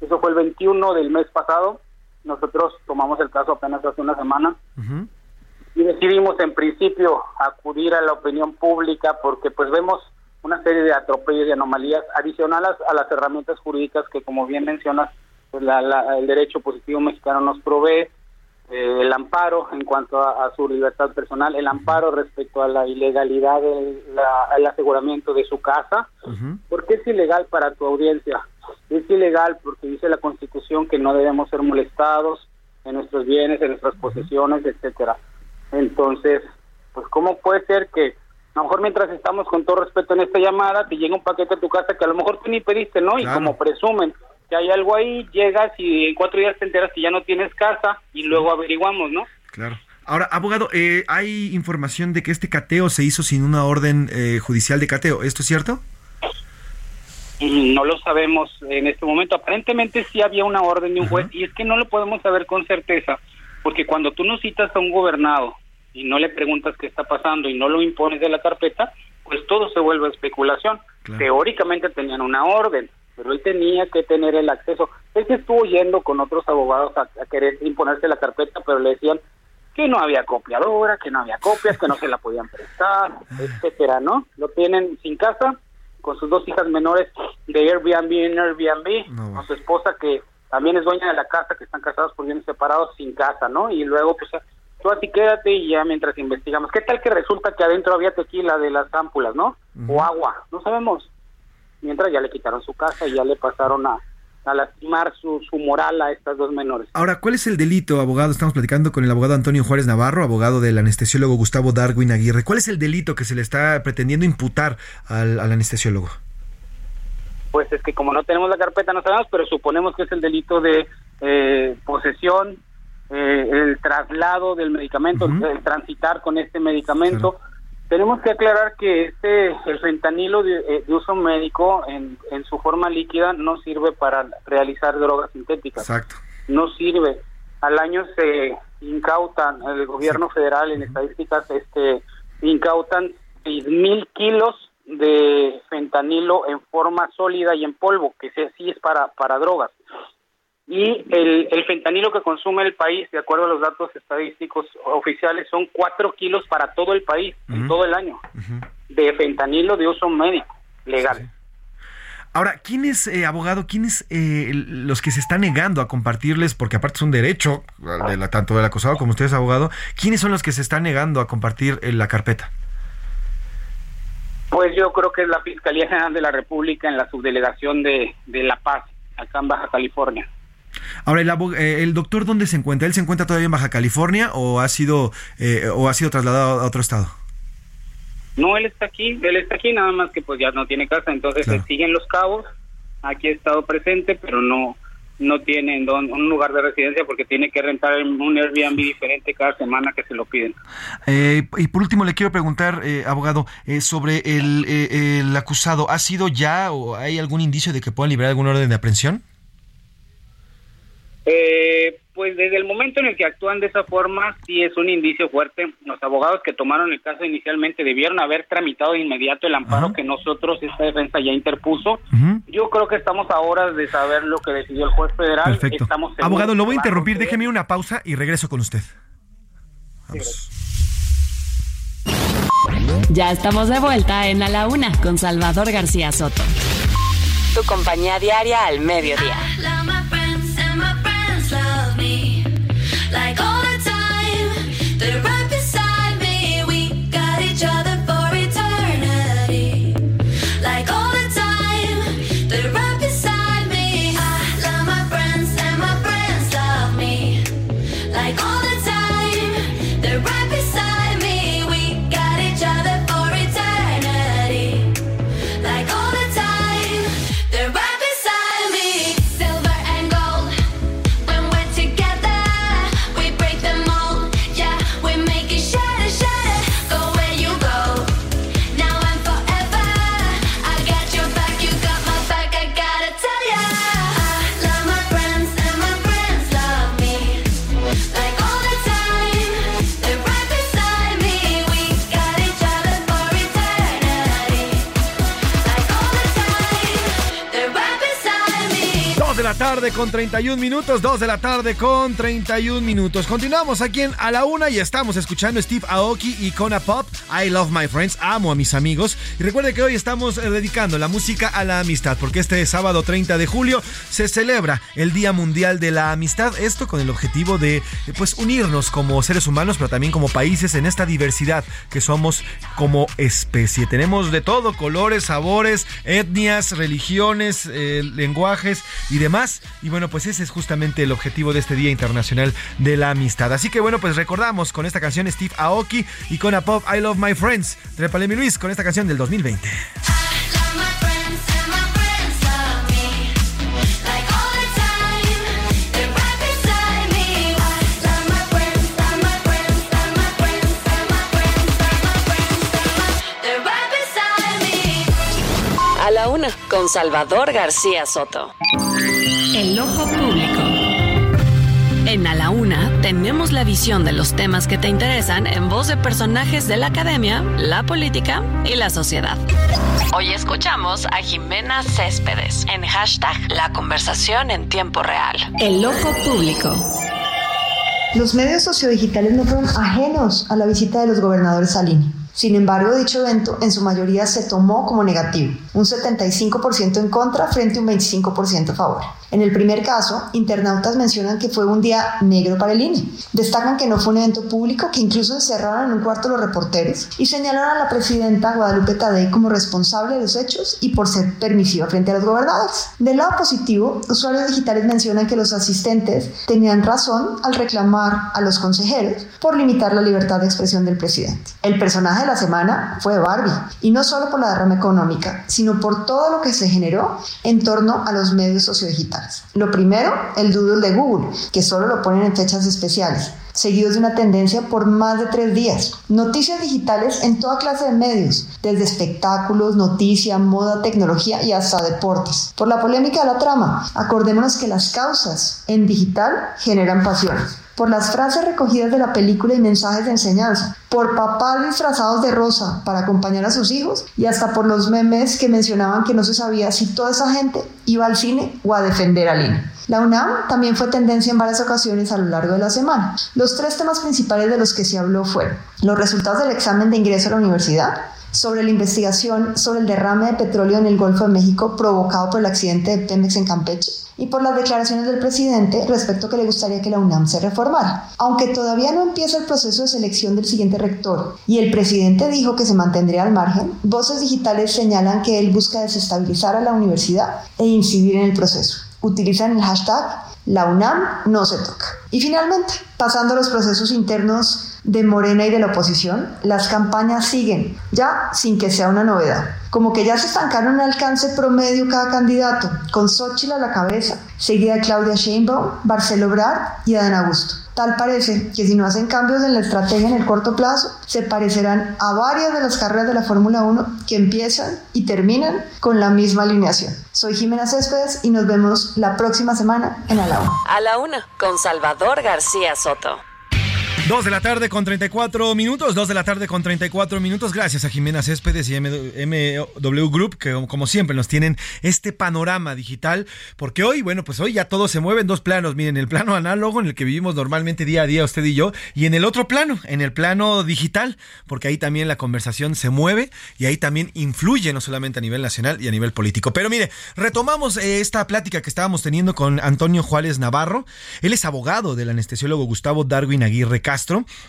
eso fue el 21 del mes pasado, nosotros tomamos el caso apenas hace una semana uh -huh. y decidimos en principio acudir a la opinión pública porque pues vemos una serie de atropellos y anomalías adicionales a las herramientas jurídicas que como bien mencionas pues la, la, el derecho positivo mexicano nos provee eh, el amparo en cuanto a, a, su libertad personal, el amparo respecto a la ilegalidad del el aseguramiento de su casa, uh -huh. porque es ilegal para tu audiencia, es ilegal porque dice la Constitución que no debemos ser molestados en nuestros bienes, en nuestras posesiones, etcétera. Entonces, pues cómo puede ser que a lo mejor mientras estamos con todo respeto en esta llamada, te llega un paquete a tu casa que a lo mejor tú ni pediste, ¿no? Y como presumen que hay algo ahí, llegas y en cuatro días te enteras que ya no tienes casa y luego averiguamos, ¿no? Claro. Ahora, abogado, eh, hay información de que este cateo se hizo sin una orden eh, judicial de cateo. ¿Esto es cierto? No lo sabemos en este momento. Aparentemente sí había una orden de un juez y es que no lo podemos saber con certeza, porque cuando tú no citas a un gobernado y no le preguntas qué está pasando y no lo impones de la carpeta, pues todo se vuelve especulación. Teóricamente tenían una orden, pero él tenía que tener el acceso. Él se estuvo yendo con otros abogados a, a querer imponerse la carpeta, pero le decían que no había copiadora, que no había copias, que no se la podían prestar, etcétera, ¿no? Lo tienen sin casa, con sus dos hijas menores de Airbnb en Airbnb, con su esposa que también es dueña de la casa, que están casados por bienes separados sin casa, ¿no? Y luego, pues, tú así quédate y ya mientras investigamos. ¿Qué tal que resulta que adentro había tequila de las ámpulas, ¿no? O agua, no sabemos. Mientras ya le quitaron su casa y ya le pasaron a, a lastimar su, su moral a estas dos menores. Ahora, ¿cuál es el delito, abogado? Estamos platicando con el abogado Antonio Juárez Navarro, abogado del anestesiólogo Gustavo Darwin Aguirre. ¿Cuál es el delito que se le está pretendiendo imputar al, al anestesiólogo? Pues es que como no tenemos la carpeta no sabemos, pero suponemos que es el delito de eh, posesión, eh, el traslado del medicamento, el transitar con este medicamento. Tenemos que aclarar que este el fentanilo de, eh, de uso médico en, en su forma líquida no sirve para realizar drogas sintéticas. Exacto. No sirve. Al año se incautan, el gobierno federal en estadísticas este incautan mil kilos de fentanilo en forma sólida y en polvo, que sí es para, para drogas. Y el, el fentanilo que consume el país, de acuerdo a los datos estadísticos oficiales, son cuatro kilos para todo el país, en todo el año, de fentanilo de uso médico, legal. Ahora, ¿quién es, eh, abogado, quién es eh, los que se están negando a compartirles, porque aparte es un derecho, de la, tanto del acusado como ustedes, abogado, ¿quiénes son los que se están negando a compartir eh, la carpeta? Pues yo creo que es la Fiscalía General de la República en la subdelegación de, de La Paz, acá en Baja California. Ahora, el, eh, el doctor, ¿dónde se encuentra? ¿Él se encuentra todavía en Baja California o ha sido, eh, o ha sido trasladado a otro estado? No, él está aquí, él está aquí, nada más que pues ya no tiene casa, entonces él sigue en Los Cabos, aquí ha estado presente, pero no no tiene en dónde- un lugar de residencia porque tiene que rentar en un Airbnb diferente cada semana que se lo piden. Eh, y por último, le quiero preguntar, eh, abogado, eh, sobre el, eh, el acusado. ¿Ha sido ya o hay algún indicio de que puedan liberar algún orden de aprehensión? Eh, pues desde el momento en el que actúan de esa forma, sí es un indicio fuerte. Los abogados que tomaron el caso inicialmente debieron haber tramitado de inmediato el amparo que nosotros, esta defensa ya interpuso. Yo creo que estamos a horas de saber lo que decidió el juez federal. Perfecto. Estamos Abogado, lo voy a interrumpir. Déjeme una pausa y regreso con usted. Ya estamos de vuelta en A la Una con Salvador García Soto. Tu compañía diaria al mediodía. Tarde con 31 minutos, 2 de la tarde con 31 minutos. Continuamos aquí en A la Una y estamos escuchando Steve Aoki y Kona Pop. I love my friends, amo a mis amigos. Y recuerde que hoy estamos eh, dedicando la música a la amistad, porque este sábado 30 de julio se celebra el Día Mundial de la Amistad. Esto con el objetivo de eh, pues unirnos como seres humanos, pero también como países en esta diversidad que somos como especie. Tenemos de todo, colores, sabores, etnias, religiones, eh, lenguajes y demás. Y bueno, pues ese es justamente el objetivo de este Día Internacional de la Amistad. Así que bueno, pues recordamos con esta canción Steve Aoki y con a pop I Love My Friends. Trépale mi Luis con esta canción del 2020. Una, con Salvador García Soto. El ojo público. En A la Una tenemos la visión de los temas que te interesan en voz de personajes de la academia, la política y la sociedad. Hoy escuchamos a Jimena Céspedes en hashtag La conversación en tiempo real. El ojo público. Los medios sociodigitales no fueron ajenos a la visita de los gobernadores al INE. Sin embargo, dicho evento en su mayoría se tomó como negativo, un 75% en contra frente a un 25% a favor. En el primer caso, internautas mencionan que fue un día negro para el INE. Destacan que no fue un evento público, que incluso encerraron en un cuarto los reporteros y señalaron a la presidenta Guadalupe Tadei como responsable de los hechos y por ser permisiva frente a los gobernadores. Del lado positivo, usuarios digitales mencionan que los asistentes tenían razón al reclamar a los consejeros por limitar la libertad de expresión del presidente. El personaje la semana fue Barbie, y no solo por la derrama económica, sino por todo lo que se generó en torno a los medios sociodigitales. Lo primero, el doodle de Google, que solo lo ponen en fechas especiales, seguidos de una tendencia por más de tres días. Noticias digitales en toda clase de medios, desde espectáculos, noticias, moda, tecnología y hasta deportes. Por la polémica de la trama, acordémonos que las causas en digital generan pasiones por las frases recogidas de la película y mensajes de enseñanza, por papás disfrazados de rosa para acompañar a sus hijos y hasta por los memes que mencionaban que no se sabía si toda esa gente iba al cine o a defender al INE. La UNAM también fue tendencia en varias ocasiones a lo largo de la semana. Los tres temas principales de los que se habló fueron los resultados del examen de ingreso a la universidad, sobre la investigación sobre el derrame de petróleo en el Golfo de México provocado por el accidente de Pemex en Campeche y por las declaraciones del presidente respecto a que le gustaría que la UNAM se reformara. Aunque todavía no empieza el proceso de selección del siguiente rector y el presidente dijo que se mantendría al margen, voces digitales señalan que él busca desestabilizar a la universidad e incidir en el proceso. Utilizan el hashtag la UNAM no se toca. Y finalmente, pasando a los procesos internos de Morena y de la oposición, las campañas siguen, ya sin que sea una novedad. Como que ya se estancaron en alcance promedio cada candidato, con Xochitl a la cabeza, seguida de Claudia Sheinbaum, Barcelo Brad y Adán Augusto. Tal parece que si no hacen cambios en la estrategia en el corto plazo, se parecerán a varias de las carreras de la Fórmula 1 que empiezan y terminan con la misma alineación. Soy Jimena Céspedes y nos vemos la próxima semana en A la Una. A la una, con Salvador García Soto. Dos de la tarde con 34 minutos, dos de la tarde con 34 minutos. Gracias a Jimena Céspedes y MW Group, que como siempre nos tienen este panorama digital. Porque hoy, bueno, pues hoy ya todo se mueve en dos planos. Miren, el plano análogo en el que vivimos normalmente día a día usted y yo, y en el otro plano, en el plano digital, porque ahí también la conversación se mueve y ahí también influye, no solamente a nivel nacional y a nivel político. Pero mire, retomamos eh, esta plática que estábamos teniendo con Antonio Juárez Navarro. Él es abogado del anestesiólogo Gustavo Darwin Aguirre Castro.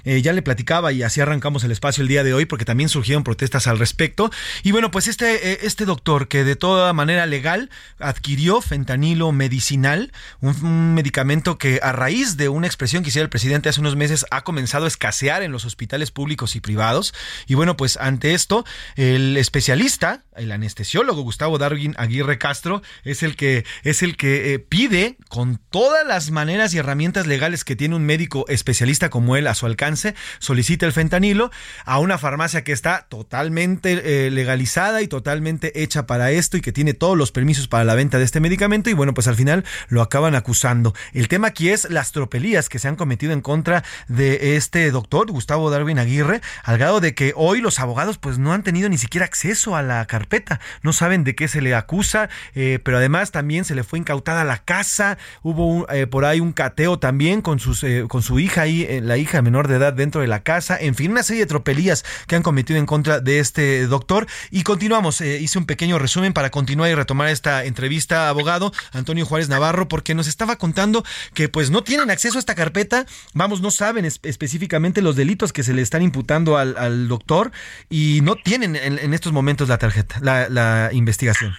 Eh, ya le platicaba y así arrancamos el espacio el día de hoy porque también surgieron protestas al respecto. Y bueno, pues este, eh, este doctor que de toda manera legal adquirió fentanilo medicinal, un, medicamento que a raíz de una expresión que hiciera el presidente hace unos meses ha comenzado a escasear en los hospitales públicos y privados. Y bueno, pues ante esto, el especialista, el anestesiólogo Gustavo Darwin Aguirre Castro, es el que, es el que eh, pide con todas las maneras y herramientas legales que tiene un médico especialista como a su alcance, solicita el fentanilo a una farmacia que está totalmente eh, legalizada y totalmente hecha para esto y que tiene todos los permisos para la venta de este medicamento y bueno, pues al final lo acaban acusando. El tema aquí es las tropelías que se han cometido en contra de este doctor, Gustavo Darwin Aguirre, al grado de que hoy los abogados pues no han tenido ni siquiera acceso a la carpeta, no saben de qué se le acusa, eh, pero además también se le fue incautada la casa, hubo eh, por ahí un cateo también con, sus, con su hija ahí, la hija menor de edad dentro de la casa, en fin, una serie de tropelías que han cometido en contra de este doctor. Y continuamos, eh, hice un pequeño resumen para continuar y retomar esta entrevista, abogado Antonio Juárez Navarro, porque nos estaba contando que pues no tienen acceso a esta carpeta, vamos, no saben es- específicamente los delitos que se le están imputando al, al doctor y no tienen en, en estos momentos la tarjeta, la, la investigación.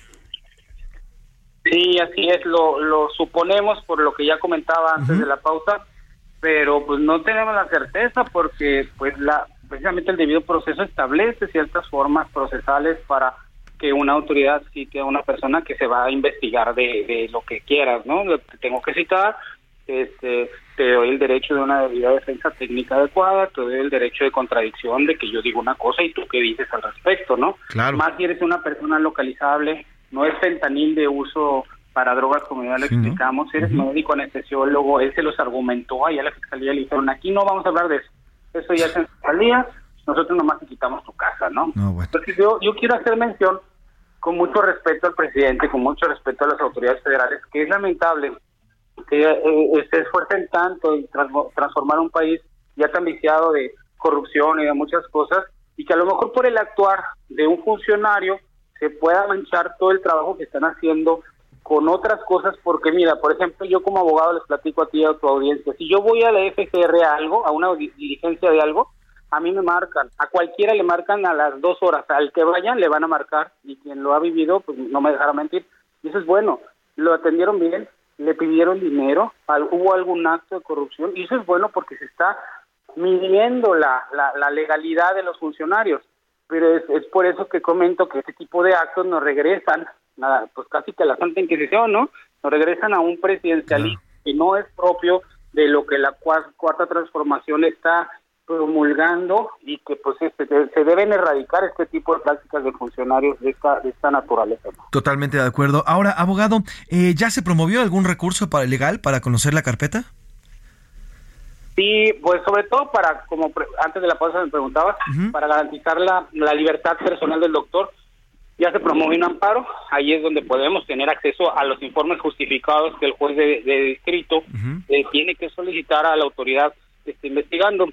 Sí, así es, lo, lo suponemos por lo que ya comentaba antes de la pausa, pero pues no tenemos la certeza porque pues la precisamente el debido proceso establece ciertas formas procesales para que una autoridad cite a una persona que se va a investigar de, de lo que quieras, ¿no? Que tengo que citar, este, te doy el derecho de una debida defensa técnica adecuada, te doy el derecho de contradicción de que yo digo una cosa y tú qué dices al respecto, ¿no? Claro. Más si eres una persona localizable, no es fentanil de uso para drogas como ya lo Sí, ¿no? explicamos, eres Ujú. médico anestesiólogo, él se los argumentó, allá la fiscalía le dijeron, aquí no vamos a hablar de eso, eso ya es en fiscalía, nosotros nomás te quitamos tu casa, ¿no? No, bueno. Entonces yo, yo quiero hacer mención con mucho respeto al presidente, con mucho respeto a las autoridades federales, que es lamentable que eh, se esfuercen tanto en transformar un país ya tan viciado de corrupción y de muchas cosas, y que a lo mejor por el actuar de un funcionario se pueda manchar todo el trabajo que están haciendo con otras cosas, porque mira, por ejemplo, yo como abogado les platico a ti y a tu audiencia, si yo voy a la FGR a algo, a una di- diligencia de algo, a mí me marcan, a cualquiera le marcan a las dos horas, al que vayan le van a marcar y quien lo ha vivido pues no me dejará mentir. Y eso es bueno, lo atendieron bien, le pidieron dinero, hubo algún acto de corrupción y eso es bueno porque se está midiendo la, la, la legalidad de los funcionarios. Pero es, es por eso que comento que este tipo de actos nos regresan, nada, pues casi que a la Santa Inquisición, ¿no? Nos regresan a un presidencialismo que no es propio de lo que la cua- cuarta transformación está promulgando y que pues este, se deben erradicar este tipo de prácticas de funcionarios de esta, de esta naturaleza. Totalmente de acuerdo. Ahora, abogado, eh, ¿ya se promovió algún recurso para, legal para conocer la carpeta? Sí, pues sobre todo para, como pre- antes de la pausa me preguntabas, para garantizar la, la libertad personal del doctor, ya se promueve un amparo, ahí es donde podemos tener acceso a los informes justificados que el juez de, de distrito eh, tiene que solicitar a la autoridad que esté investigando.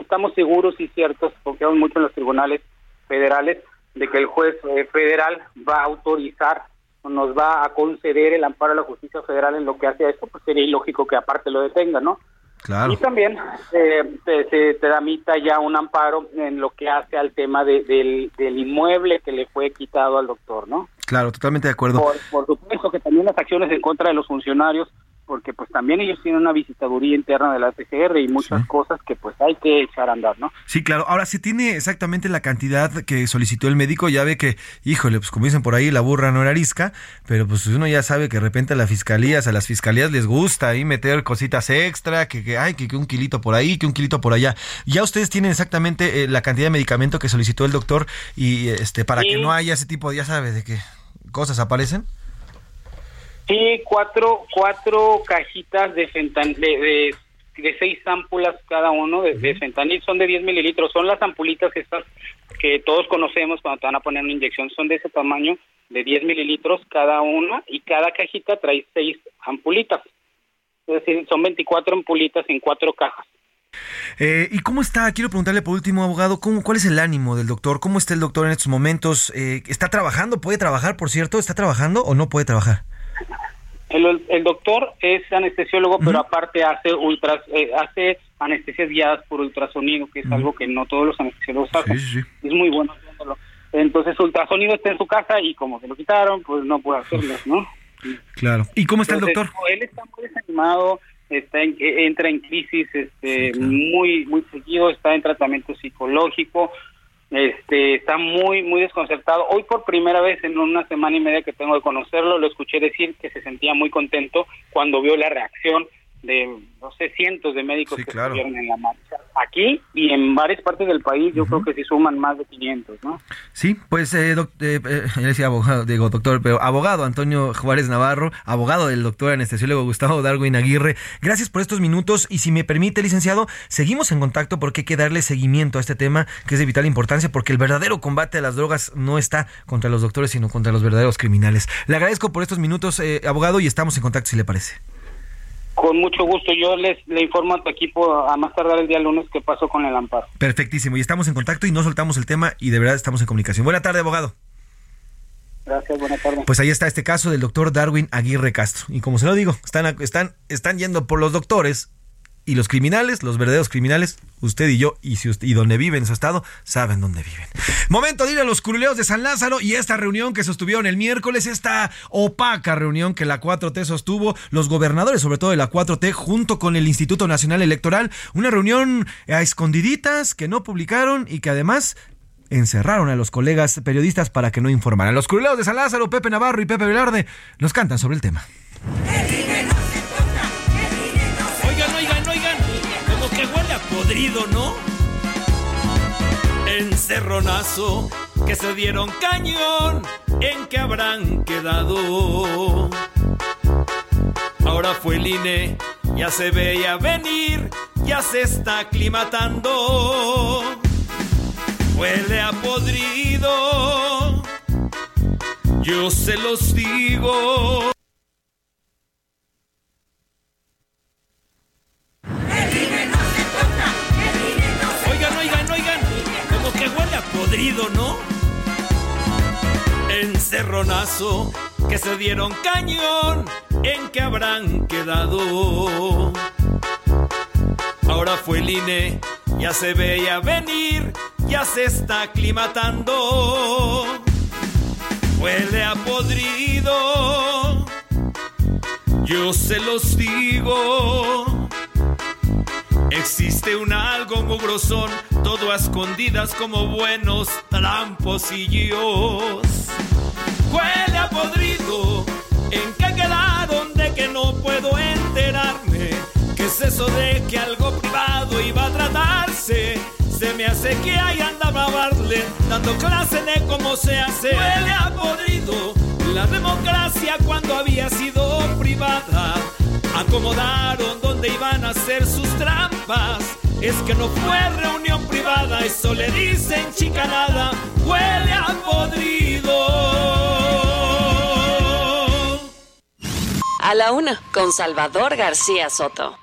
Estamos seguros y ciertos, confiamos mucho en los tribunales federales, de que el juez eh, federal va a autorizar o nos va a conceder el amparo a la justicia federal en lo que hace a esto, pues sería ilógico que aparte lo detenga, ¿no? Claro. Y también eh, te, se tramita ya un amparo en lo que hace al tema de- del, del inmueble que le fue quitado al doctor, ¿no? Claro, totalmente de acuerdo. Por, por supuesto que también las acciones en contra de los funcionarios, porque pues también ellos tienen una visitaduría interna de la TGR y muchas cosas que pues hay que echar a andar, ¿no? Sí, claro. Ahora, ¿se tiene exactamente la cantidad que solicitó el médico? Ya ve que, híjole, pues como dicen por ahí, la burra no era arisca, pero pues uno ya sabe que de repente a las fiscalías, a las fiscalías les gusta ahí meter cositas extra, que, que ay, que, que un kilito por ahí, que un kilito por allá. Ya ustedes tienen exactamente eh, la cantidad de medicamento que solicitó el doctor y este para que no haya ese tipo, ya sabes, de que cosas aparecen. Sí, cuatro, cuatro cajitas de fentanil, de, de, de seis ámpulas cada uno de, de fentanil, son de 10 mililitros, son las ampulitas estas que todos conocemos cuando te van a poner una inyección, son de ese tamaño, de 10 mililitros cada una, y cada cajita trae seis ampulitas. Es decir, son 24 ampulitas en cuatro cajas. Eh, ¿Y cómo está? Quiero preguntarle por último, abogado, ¿cómo, ¿cuál es el ánimo del doctor? ¿Cómo está el doctor en estos momentos? Eh, ¿Está trabajando? ¿Puede trabajar, por cierto? ¿Está trabajando o no puede trabajar? El, el doctor es anestesiólogo, pero aparte hace ultras, eh, hace anestesias guiadas por ultrasonido, que es algo que no todos los anestesiólogos hacen. Es muy bueno haciéndolo. Entonces, ultrasonido está en su casa y como se lo quitaron, pues no puede hacerlo, ¿no? Claro. ¿Y cómo está el doctor? Él está muy desanimado, está en- entra en crisis este, muy muy seguido, está en tratamiento psicológico, este está muy muy desconcertado. Hoy por primera vez en una semana y media que tengo de conocerlo, lo escuché decir que se sentía muy contento cuando vio la reacción de, no sé, cientos de médicos que claro. estuvieron en la marcha. Aquí y en varias partes del país, yo creo que sí suman más de 500, ¿no? Sí, pues, eh, doc- eh, eh, yo decía abogado, digo doctor, pero abogado Antonio Juárez Navarro, abogado del doctor anestesiólogo Gustavo Darwin Aguirre. Gracias por estos minutos y si me permite, licenciado, seguimos en contacto porque hay que darle seguimiento a este tema que es de vital importancia porque el verdadero combate a las drogas no está contra los doctores, sino contra los verdaderos criminales. Le agradezco por estos minutos, eh, abogado, y estamos en contacto si le parece. Con mucho gusto, yo les le informo a tu equipo a más tardar el día lunes qué pasó con el amparo. Perfectísimo, y estamos en contacto y no soltamos el tema y de verdad estamos en comunicación. Buena tarde, abogado. Gracias, buenas tardes. Pues ahí está este caso del doctor Darwin Aguirre Castro. Y como se lo digo, están, están, están yendo por los doctores y los criminales, los verdaderos criminales, usted y yo, y, si usted, y donde viven en su estado, saben dónde viven. Momento de ir a los curuleos de San Lázaro y esta reunión que sostuvieron el miércoles, esta opaca reunión que la 4T sostuvo, los gobernadores, sobre todo de la 4T, junto con el Instituto Nacional Electoral, una reunión a escondiditas que no publicaron y que además encerraron a los colegas periodistas para que no informaran. Los curuleos de San Lázaro, Pepe Navarro y Pepe Velarde nos cantan sobre el tema. Podrido, ¿no? Encerronazo, que se dieron cañón, ¿en qué habrán quedado? Ahora fue el INE, ya se veía venir, ya se está aclimatando. Huele a podrido, yo se los digo. Podrido, ¿no? Encerronazo, que se dieron cañón, ¿en qué habrán quedado? Ahora fue el INE, ya se veía venir, ya se está aclimatando. Huele a podrido, yo se los digo. Existe un algo mugrosón, todo a escondidas como buenos tramposillos. Huele a podrido, ¿en qué quedaron de que no puedo enterarme? ¿Qué es eso de que algo privado iba a tratarse? Se me hace que ahí andaba Bartlett dando clase de cómo se hace. Huele a podrido la democracia cuando había sido privada. Acomodaron donde iban a hacer sus trampas. Es que no fue reunión privada, eso le dicen chicanada. Huele a podrido. A la una, con Salvador García Soto.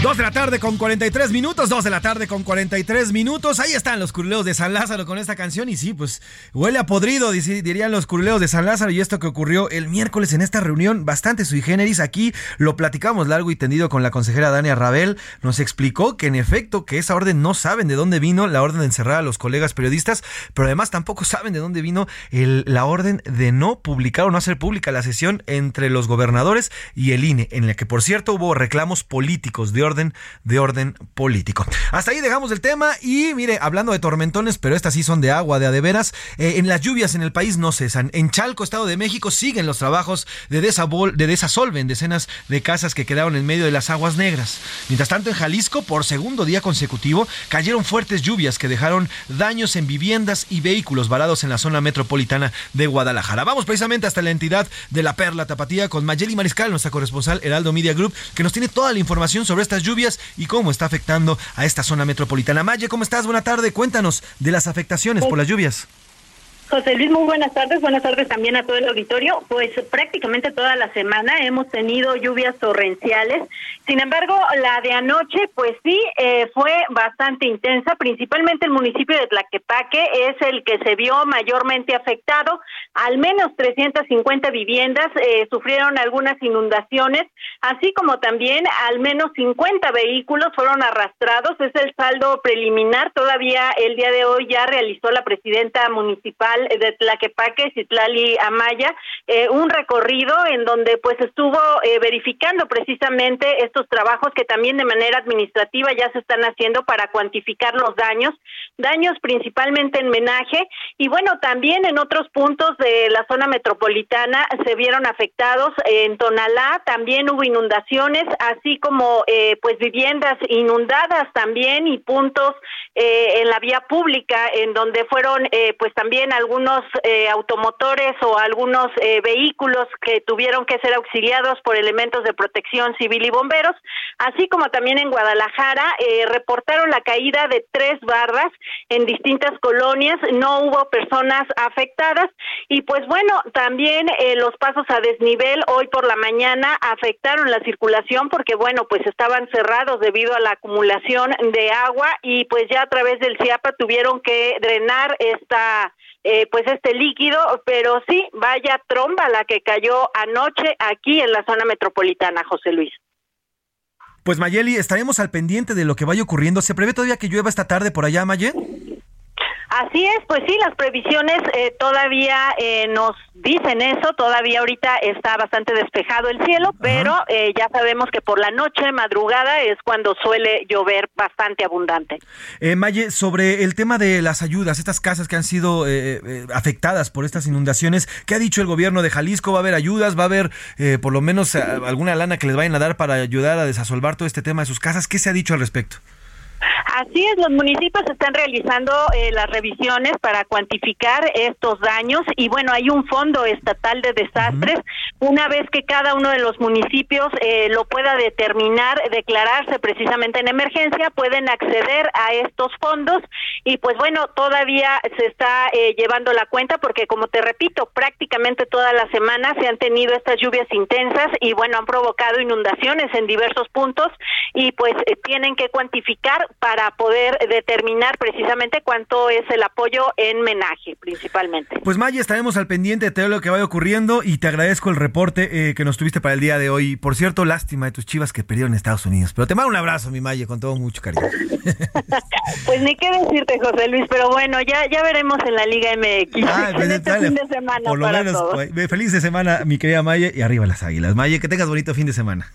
Dos de la tarde con 43 minutos, dos de la tarde con 43 minutos. Ahí están los curuleos de San Lázaro con esta canción. Y sí, pues huele a podrido, dirían los curuleos de San Lázaro. Y esto que ocurrió el miércoles en esta reunión, bastante sui generis. Aquí lo platicamos largo y tendido con la consejera Dania Rabel. Nos explicó que en efecto, que esa orden no saben de dónde vino la orden de encerrar a los colegas periodistas, pero además tampoco saben de dónde vino la orden de no publicar o no hacer pública la sesión entre los gobernadores y el INE, en la que por cierto hubo reclamos políticos de orden de orden político. Hasta ahí dejamos el tema y mire, hablando de tormentones, pero estas sí son de agua, de a de veras, eh, en las lluvias en el país no cesan. En Chalco, Estado de México, siguen los trabajos de, desabol, de desasolve en decenas de casas que quedaron en medio de las aguas negras. Mientras tanto, en Jalisco, por segundo día consecutivo, cayeron fuertes lluvias que dejaron daños en viviendas y vehículos varados en la zona metropolitana de Guadalajara. Vamos precisamente hasta la entidad de la Perla Tapatía con Mayeli Mariscal, nuestra corresponsal Heraldo Media Group, que nos tiene toda la información sobre lluvias y cómo está afectando a esta zona metropolitana. Maye, ¿cómo estás? Buena tarde. Cuéntanos de las afectaciones por las lluvias. José Luis, muy buenas tardes. Buenas tardes también a todo el auditorio. Pues prácticamente toda la semana hemos tenido lluvias torrenciales. Sin embargo, la de anoche, pues sí, eh, fue bastante intensa. Principalmente el municipio de Tlaquepaque es el que se vio mayormente afectado. Al menos 350 viviendas eh, sufrieron algunas inundaciones, así como también al menos 50 vehículos fueron arrastrados. Es el saldo preliminar. Todavía el día de hoy ya realizó la presidenta municipal de Tlaquepaque, Citlali Amaya, eh, un recorrido en donde pues estuvo eh, verificando precisamente estos trabajos que también de manera administrativa ya se están haciendo para cuantificar los daños, daños principalmente en menaje y bueno, también en otros puntos de la zona metropolitana se vieron afectados. En Tonalá, también hubo inundaciones, así como eh, pues viviendas inundadas también y puntos eh, en la vía pública en donde fueron eh, pues también algunos eh, automotores o algunos eh, vehículos que tuvieron que ser auxiliados por elementos de protección civil y bomberos, así como también en Guadalajara eh, reportaron la caída de tres barras en distintas colonias, no hubo personas afectadas y pues bueno, también eh, los pasos a desnivel hoy por la mañana afectaron la circulación porque bueno, pues estaban cerrados debido a la acumulación de agua y pues ya a través del CIAPA tuvieron que drenar esta eh, pues este líquido, pero sí, vaya tromba la que cayó anoche aquí en la zona metropolitana, José Luis. Pues Mayeli, estaremos al pendiente de lo que vaya ocurriendo. ¿Se prevé todavía que llueva esta tarde por allá, Maye? Así es, pues sí, las previsiones eh, todavía eh, nos dicen eso, todavía ahorita está bastante despejado el cielo, pero eh, ya sabemos que por la noche, madrugada, es cuando suele llover bastante abundante. Eh, Maye, sobre el tema de las ayudas, estas casas que han sido eh, eh, afectadas por estas inundaciones, ¿qué ha dicho el gobierno de Jalisco? ¿Va a haber ayudas? ¿Va a haber eh, por lo menos alguna lana que les vayan a dar para ayudar a desasolvar todo este tema de sus casas? ¿Qué se ha dicho al respecto? Así es, los municipios están realizando eh, las revisiones para cuantificar estos daños y bueno, hay un fondo estatal de desastres. Una vez que cada uno de los municipios eh, lo pueda determinar, declararse precisamente en emergencia, pueden acceder a estos fondos y pues bueno, todavía se está eh, llevando la cuenta porque como te repito, prácticamente toda la semana se han tenido estas lluvias intensas y bueno, han provocado inundaciones en diversos puntos y pues eh, tienen que cuantificar para poder determinar precisamente cuánto es el apoyo en menaje principalmente. Pues Maye, estaremos al pendiente de todo lo que vaya ocurriendo y te agradezco el reporte eh, que nos tuviste para el día de hoy. Por cierto, lástima de tus chivas que perdieron en Estados Unidos. Pero te mando un abrazo, mi Maye, con todo mucho cariño. Pues ni qué decirte, José Luis, pero bueno, ya ya veremos en la Liga MX Ah, en este dale, fin de semana Por lo para menos, todos. pues, feliz de semana, mi querida Maye, y arriba las águilas. Maye, que tengas bonito fin de semana.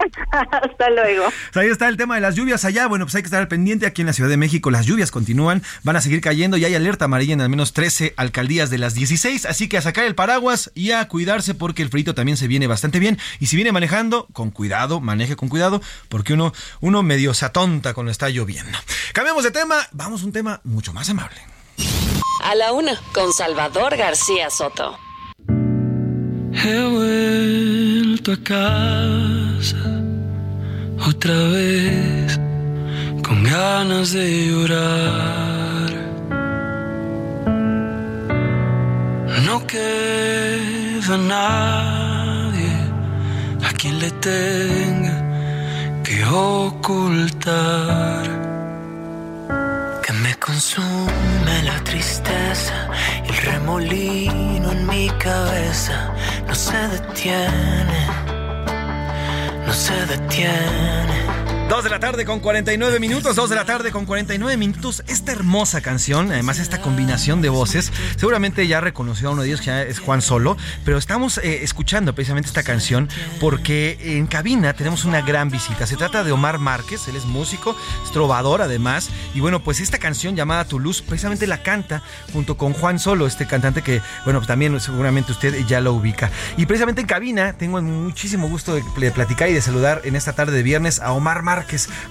Hasta luego. Pues ahí está el tema de las lluvias allá. Bueno, pues hay que estar al pendiente aquí en la Ciudad de México. Las lluvias continúan, van a seguir cayendo y hay alerta amarilla en al menos 13 alcaldías de las 16. Así que a sacar el paraguas y a cuidarse porque el frito también se viene bastante bien. Y si viene manejando, con cuidado, maneje con cuidado, porque uno, uno medio se atonta cuando está lloviendo. Cambiamos de tema, vamos a un tema mucho más amable. A la una, con Salvador García Soto. He vuelto a otra vez con ganas de llorar. No queda nadie a quien le tenga que ocultar. Que me consume la tristeza el remolino en mi cabeza no se detiene, no se detiene. Dos de la tarde con 49 minutos, dos de la tarde con 49 minutos. Esta hermosa canción, además esta combinación de voces, seguramente ya reconoció a uno de ellos que es Juan Solo, pero estamos eh, escuchando precisamente esta canción porque en cabina tenemos una gran visita. Se trata de Omar Márquez, él es músico, es trovador además, y bueno, pues esta canción llamada Tu Luz precisamente la canta junto con Juan Solo, este cantante que, bueno, pues también seguramente usted ya lo ubica. Y precisamente en cabina tengo muchísimo gusto de platicar y de saludar en esta tarde de viernes a Omar Márquez.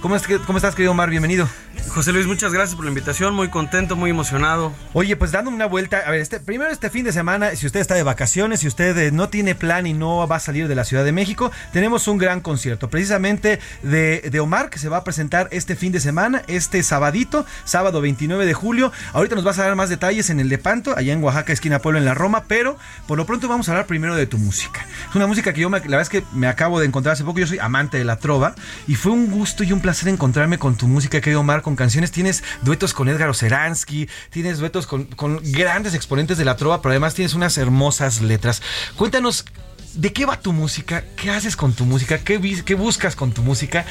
¿Cómo, es ¿Cómo estás, querido Omar? Bienvenido. José Luis, muchas gracias por la invitación, muy contento, muy emocionado. Oye, pues dando una vuelta, a ver, este, primero este fin de semana, si usted está de vacaciones, si usted eh, no tiene plan y no va a salir de la Ciudad de México, tenemos un gran concierto, precisamente de, de Omar, que se va a presentar este fin de semana, este sabadito, sábado 29 de julio. Ahorita nos vas a dar más detalles en el Lepanto, allá en Oaxaca, esquina Pueblo, en la Roma, pero por lo pronto vamos a hablar primero de tu música. Es una música que yo, me- la verdad es que me acabo de encontrar hace poco, yo soy amante de la trova, y fue un gusto y un placer encontrarme con tu música, querido Omar, con canciones. Tienes duetos con Edgar Oceransky, tienes duetos con, grandes exponentes de la trova, pero además tienes unas hermosas letras. Cuéntanos, ¿de qué va tu música? ¿Qué haces con tu música? ¿Qué, qué buscas con tu música?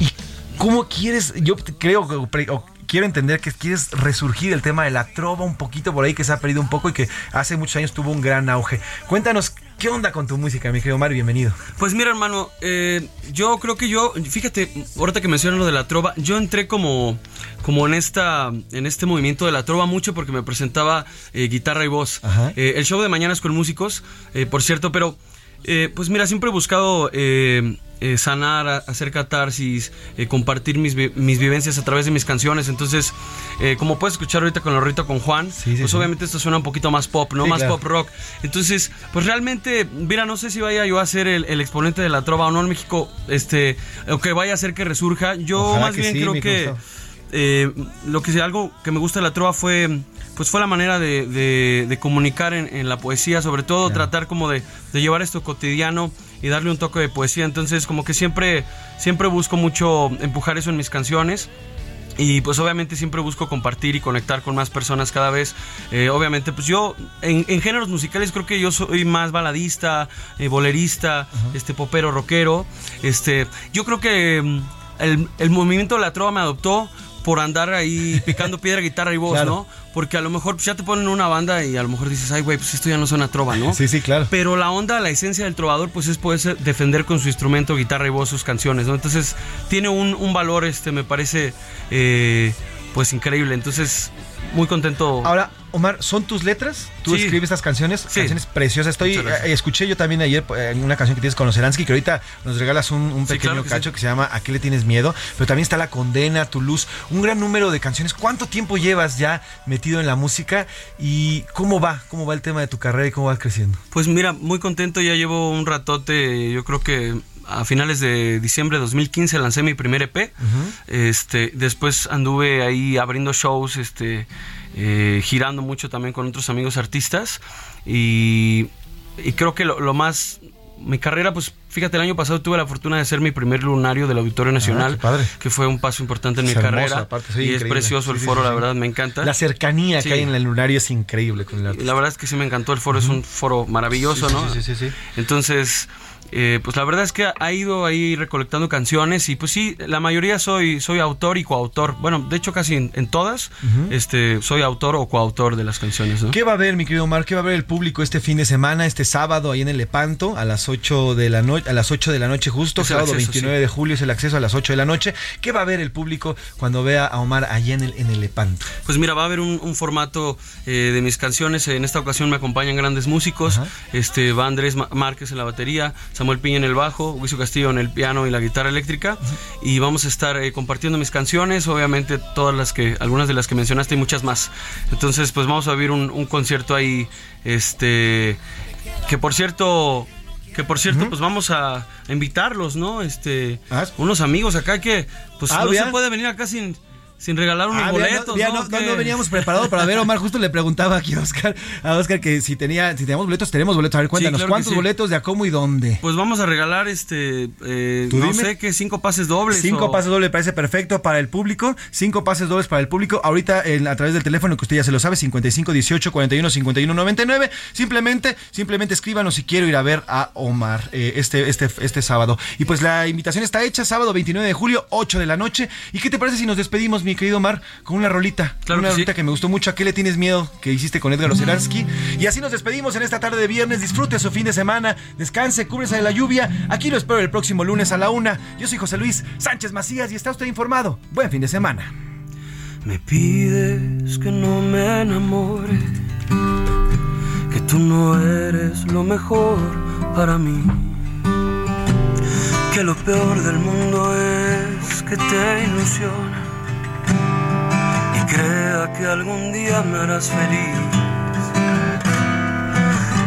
¿Y cómo quieres, yo creo o Quiero entender que quieres resurgir el tema de la trova un poquito por ahí que se ha perdido un poco y que hace muchos años tuvo un gran auge. Cuéntanos, ¿qué onda con tu música, mi querido Omar? Bienvenido. Pues mira, hermano, eh, yo creo que yo, fíjate, ahorita que mencionas lo de la trova, yo entré como, como en esta, en este movimiento de la trova mucho porque me presentaba eh, guitarra y voz. Eh, el show de mañana es con músicos, eh, por cierto, pero eh, pues mira, siempre he buscado eh, eh, sanar, hacer catarsis, eh, compartir mis, vi- mis vivencias a través de mis canciones. Entonces, como puedes escuchar ahorita con Lorrito con Juan, pues sí. obviamente esto suena un poquito más pop, ¿no? Más claro. pop rock. Entonces, pues realmente, mira, no sé si vaya yo a ser el, el exponente de la trova o no en México, este, o que vaya a hacer que resurja. Yo Ojalá más que bien creo que. Eh, lo que algo que me gusta de la trova fue pues fue la manera de, de- de comunicar en, en la poesía, sobre todo tratar como de, de llevar esto cotidiano y darle un toque de poesía. Entonces como que siempre, siempre busco mucho empujar eso en mis canciones. Y pues obviamente siempre busco compartir y conectar con más personas cada vez. Eh, obviamente pues yo en, en géneros musicales creo que yo soy más baladista, eh, bolerista, este popero, rockero. Este, yo creo que mm, el, el movimiento de la trova me adoptó por andar ahí picando piedra, guitarra y voz, Claro. ¿no? Porque a lo mejor pues, ya te ponen una banda y a lo mejor dices, ay, güey, pues esto ya no suena trova, ¿no? Sí, sí, claro. Pero la onda, la esencia del trovador, pues es poder defender con su instrumento, guitarra y voz sus canciones, ¿no? Entonces, tiene un, un valor, este, me parece, eh, pues increíble. Entonces, muy contento. Ahora, Omar, ¿son tus letras? ¿Tú Sí. escribes estas canciones? Canciones preciosas. Estoy, eh, escuché yo también ayer eh, una canción que tienes con los Eransky, que ahorita nos regalas un, un Sí, pequeño claro que cacho sí. que se llama ¿A qué le tienes miedo? Pero también está La Condena, Tu Luz, un gran número de canciones. ¿Cuánto tiempo llevas ya metido en la música? ¿Y cómo va? ¿Cómo va el tema de tu carrera y cómo vas creciendo? Pues mira, muy contento, ya llevo un ratote, yo creo que a finales de diciembre de 2015 lancé mi primer EP. Este, después anduve ahí abriendo shows, este, eh, girando mucho también con otros amigos artistas y, y creo que lo, lo más mi carrera, pues fíjate, el año pasado tuve la fortuna de ser mi primer lunario del Auditorio Nacional, Ah, qué padre. que fue un paso importante en Es mi carrera. aparte, sí, y es precioso el Sí, foro, sí, la verdad, me encanta. La cercanía que hay en el lunario es increíble con el. La verdad es que sí me encantó, el foro es un foro maravilloso, ¿no? sí, sí, sí. Entonces, eh, pues la verdad es que ha ido ahí recolectando canciones y pues sí, la mayoría soy, soy autor y coautor. Bueno, de hecho casi en, en todas este, soy autor o coautor de las canciones, ¿no? ¿Qué va a ver, mi querido Omar? ¿Qué va a ver el público este fin de semana, este sábado, ahí en el Lepanto, a las 8 de la noche, a las 8 de la noche justo, sábado acceso, 29 sí. de julio es el acceso a las 8 de la noche. ¿Qué va a ver el público cuando vea a Omar allá en el, en el Lepanto? Pues mira, va a haber un, un formato eh, de mis canciones. En esta ocasión me acompañan grandes músicos. Este va Andrés Márquez en la batería, Samuel Piña en el bajo, Huizo Castillo en el piano y la guitarra eléctrica. Y vamos a estar eh, compartiendo mis canciones, obviamente todas las que, algunas de las que mencionaste y muchas más. Entonces, pues vamos a vivir un, un concierto ahí, este, que por cierto. Que por cierto, pues vamos a, a invitarlos, ¿no? Este, unos amigos acá que, pues Ah, no se puede venir acá sin, sin regalar unos Ah, boletos, no, vea, ¿no? no, no, Que- no veníamos preparados para ver, Omar. Justo le preguntaba aquí a Oscar, a Oscar que si tenía, si teníamos boletos, tenemos boletos. A ver, cuéntanos, claro ¿cuántos sí. boletos de a cómo y dónde? Pues vamos a regalar este, eh, no dime. sé qué, cinco pases dobles. Cinco o- pases dobles parece perfecto para el público. Cinco pases dobles para el público. Ahorita en- a través del teléfono que usted ya se lo sabe, 55 18 41 51 99. Simplemente, simplemente escríbanos si quiero ir a ver a Omar eh, este, este, este sábado. Y pues la invitación está hecha, sábado 29 de julio, 8 de la noche. ¿Y qué te parece si nos despedimos, mi querido Omar, con una rolita? Claro una que sí. rolita que me gustó mucho. ¿A qué le tienes miedo? Que hiciste con Edgar Oceransky. Y así nos despedimos en esta tarde de viernes. Disfrute su fin de semana. Descanse, cúbrese de la lluvia. Aquí lo espero el próximo lunes a la una. Yo soy José Luis Sánchez Macías y está usted informado. Buen fin de semana. Me pides que no me enamore, que tú no eres lo mejor para mí, que lo peor del mundo es que te ilusiona y crea que algún día me harás feliz,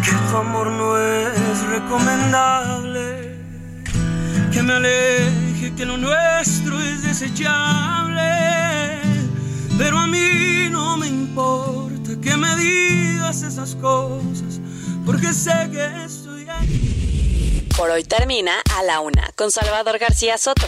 que tu amor no es recomendable, que me aleje, que lo nuestro es desechable. Pero a mí no me importa que me digas esas cosas, porque sé que estoy ahí. Por hoy termina A la Una con Salvador García Soto.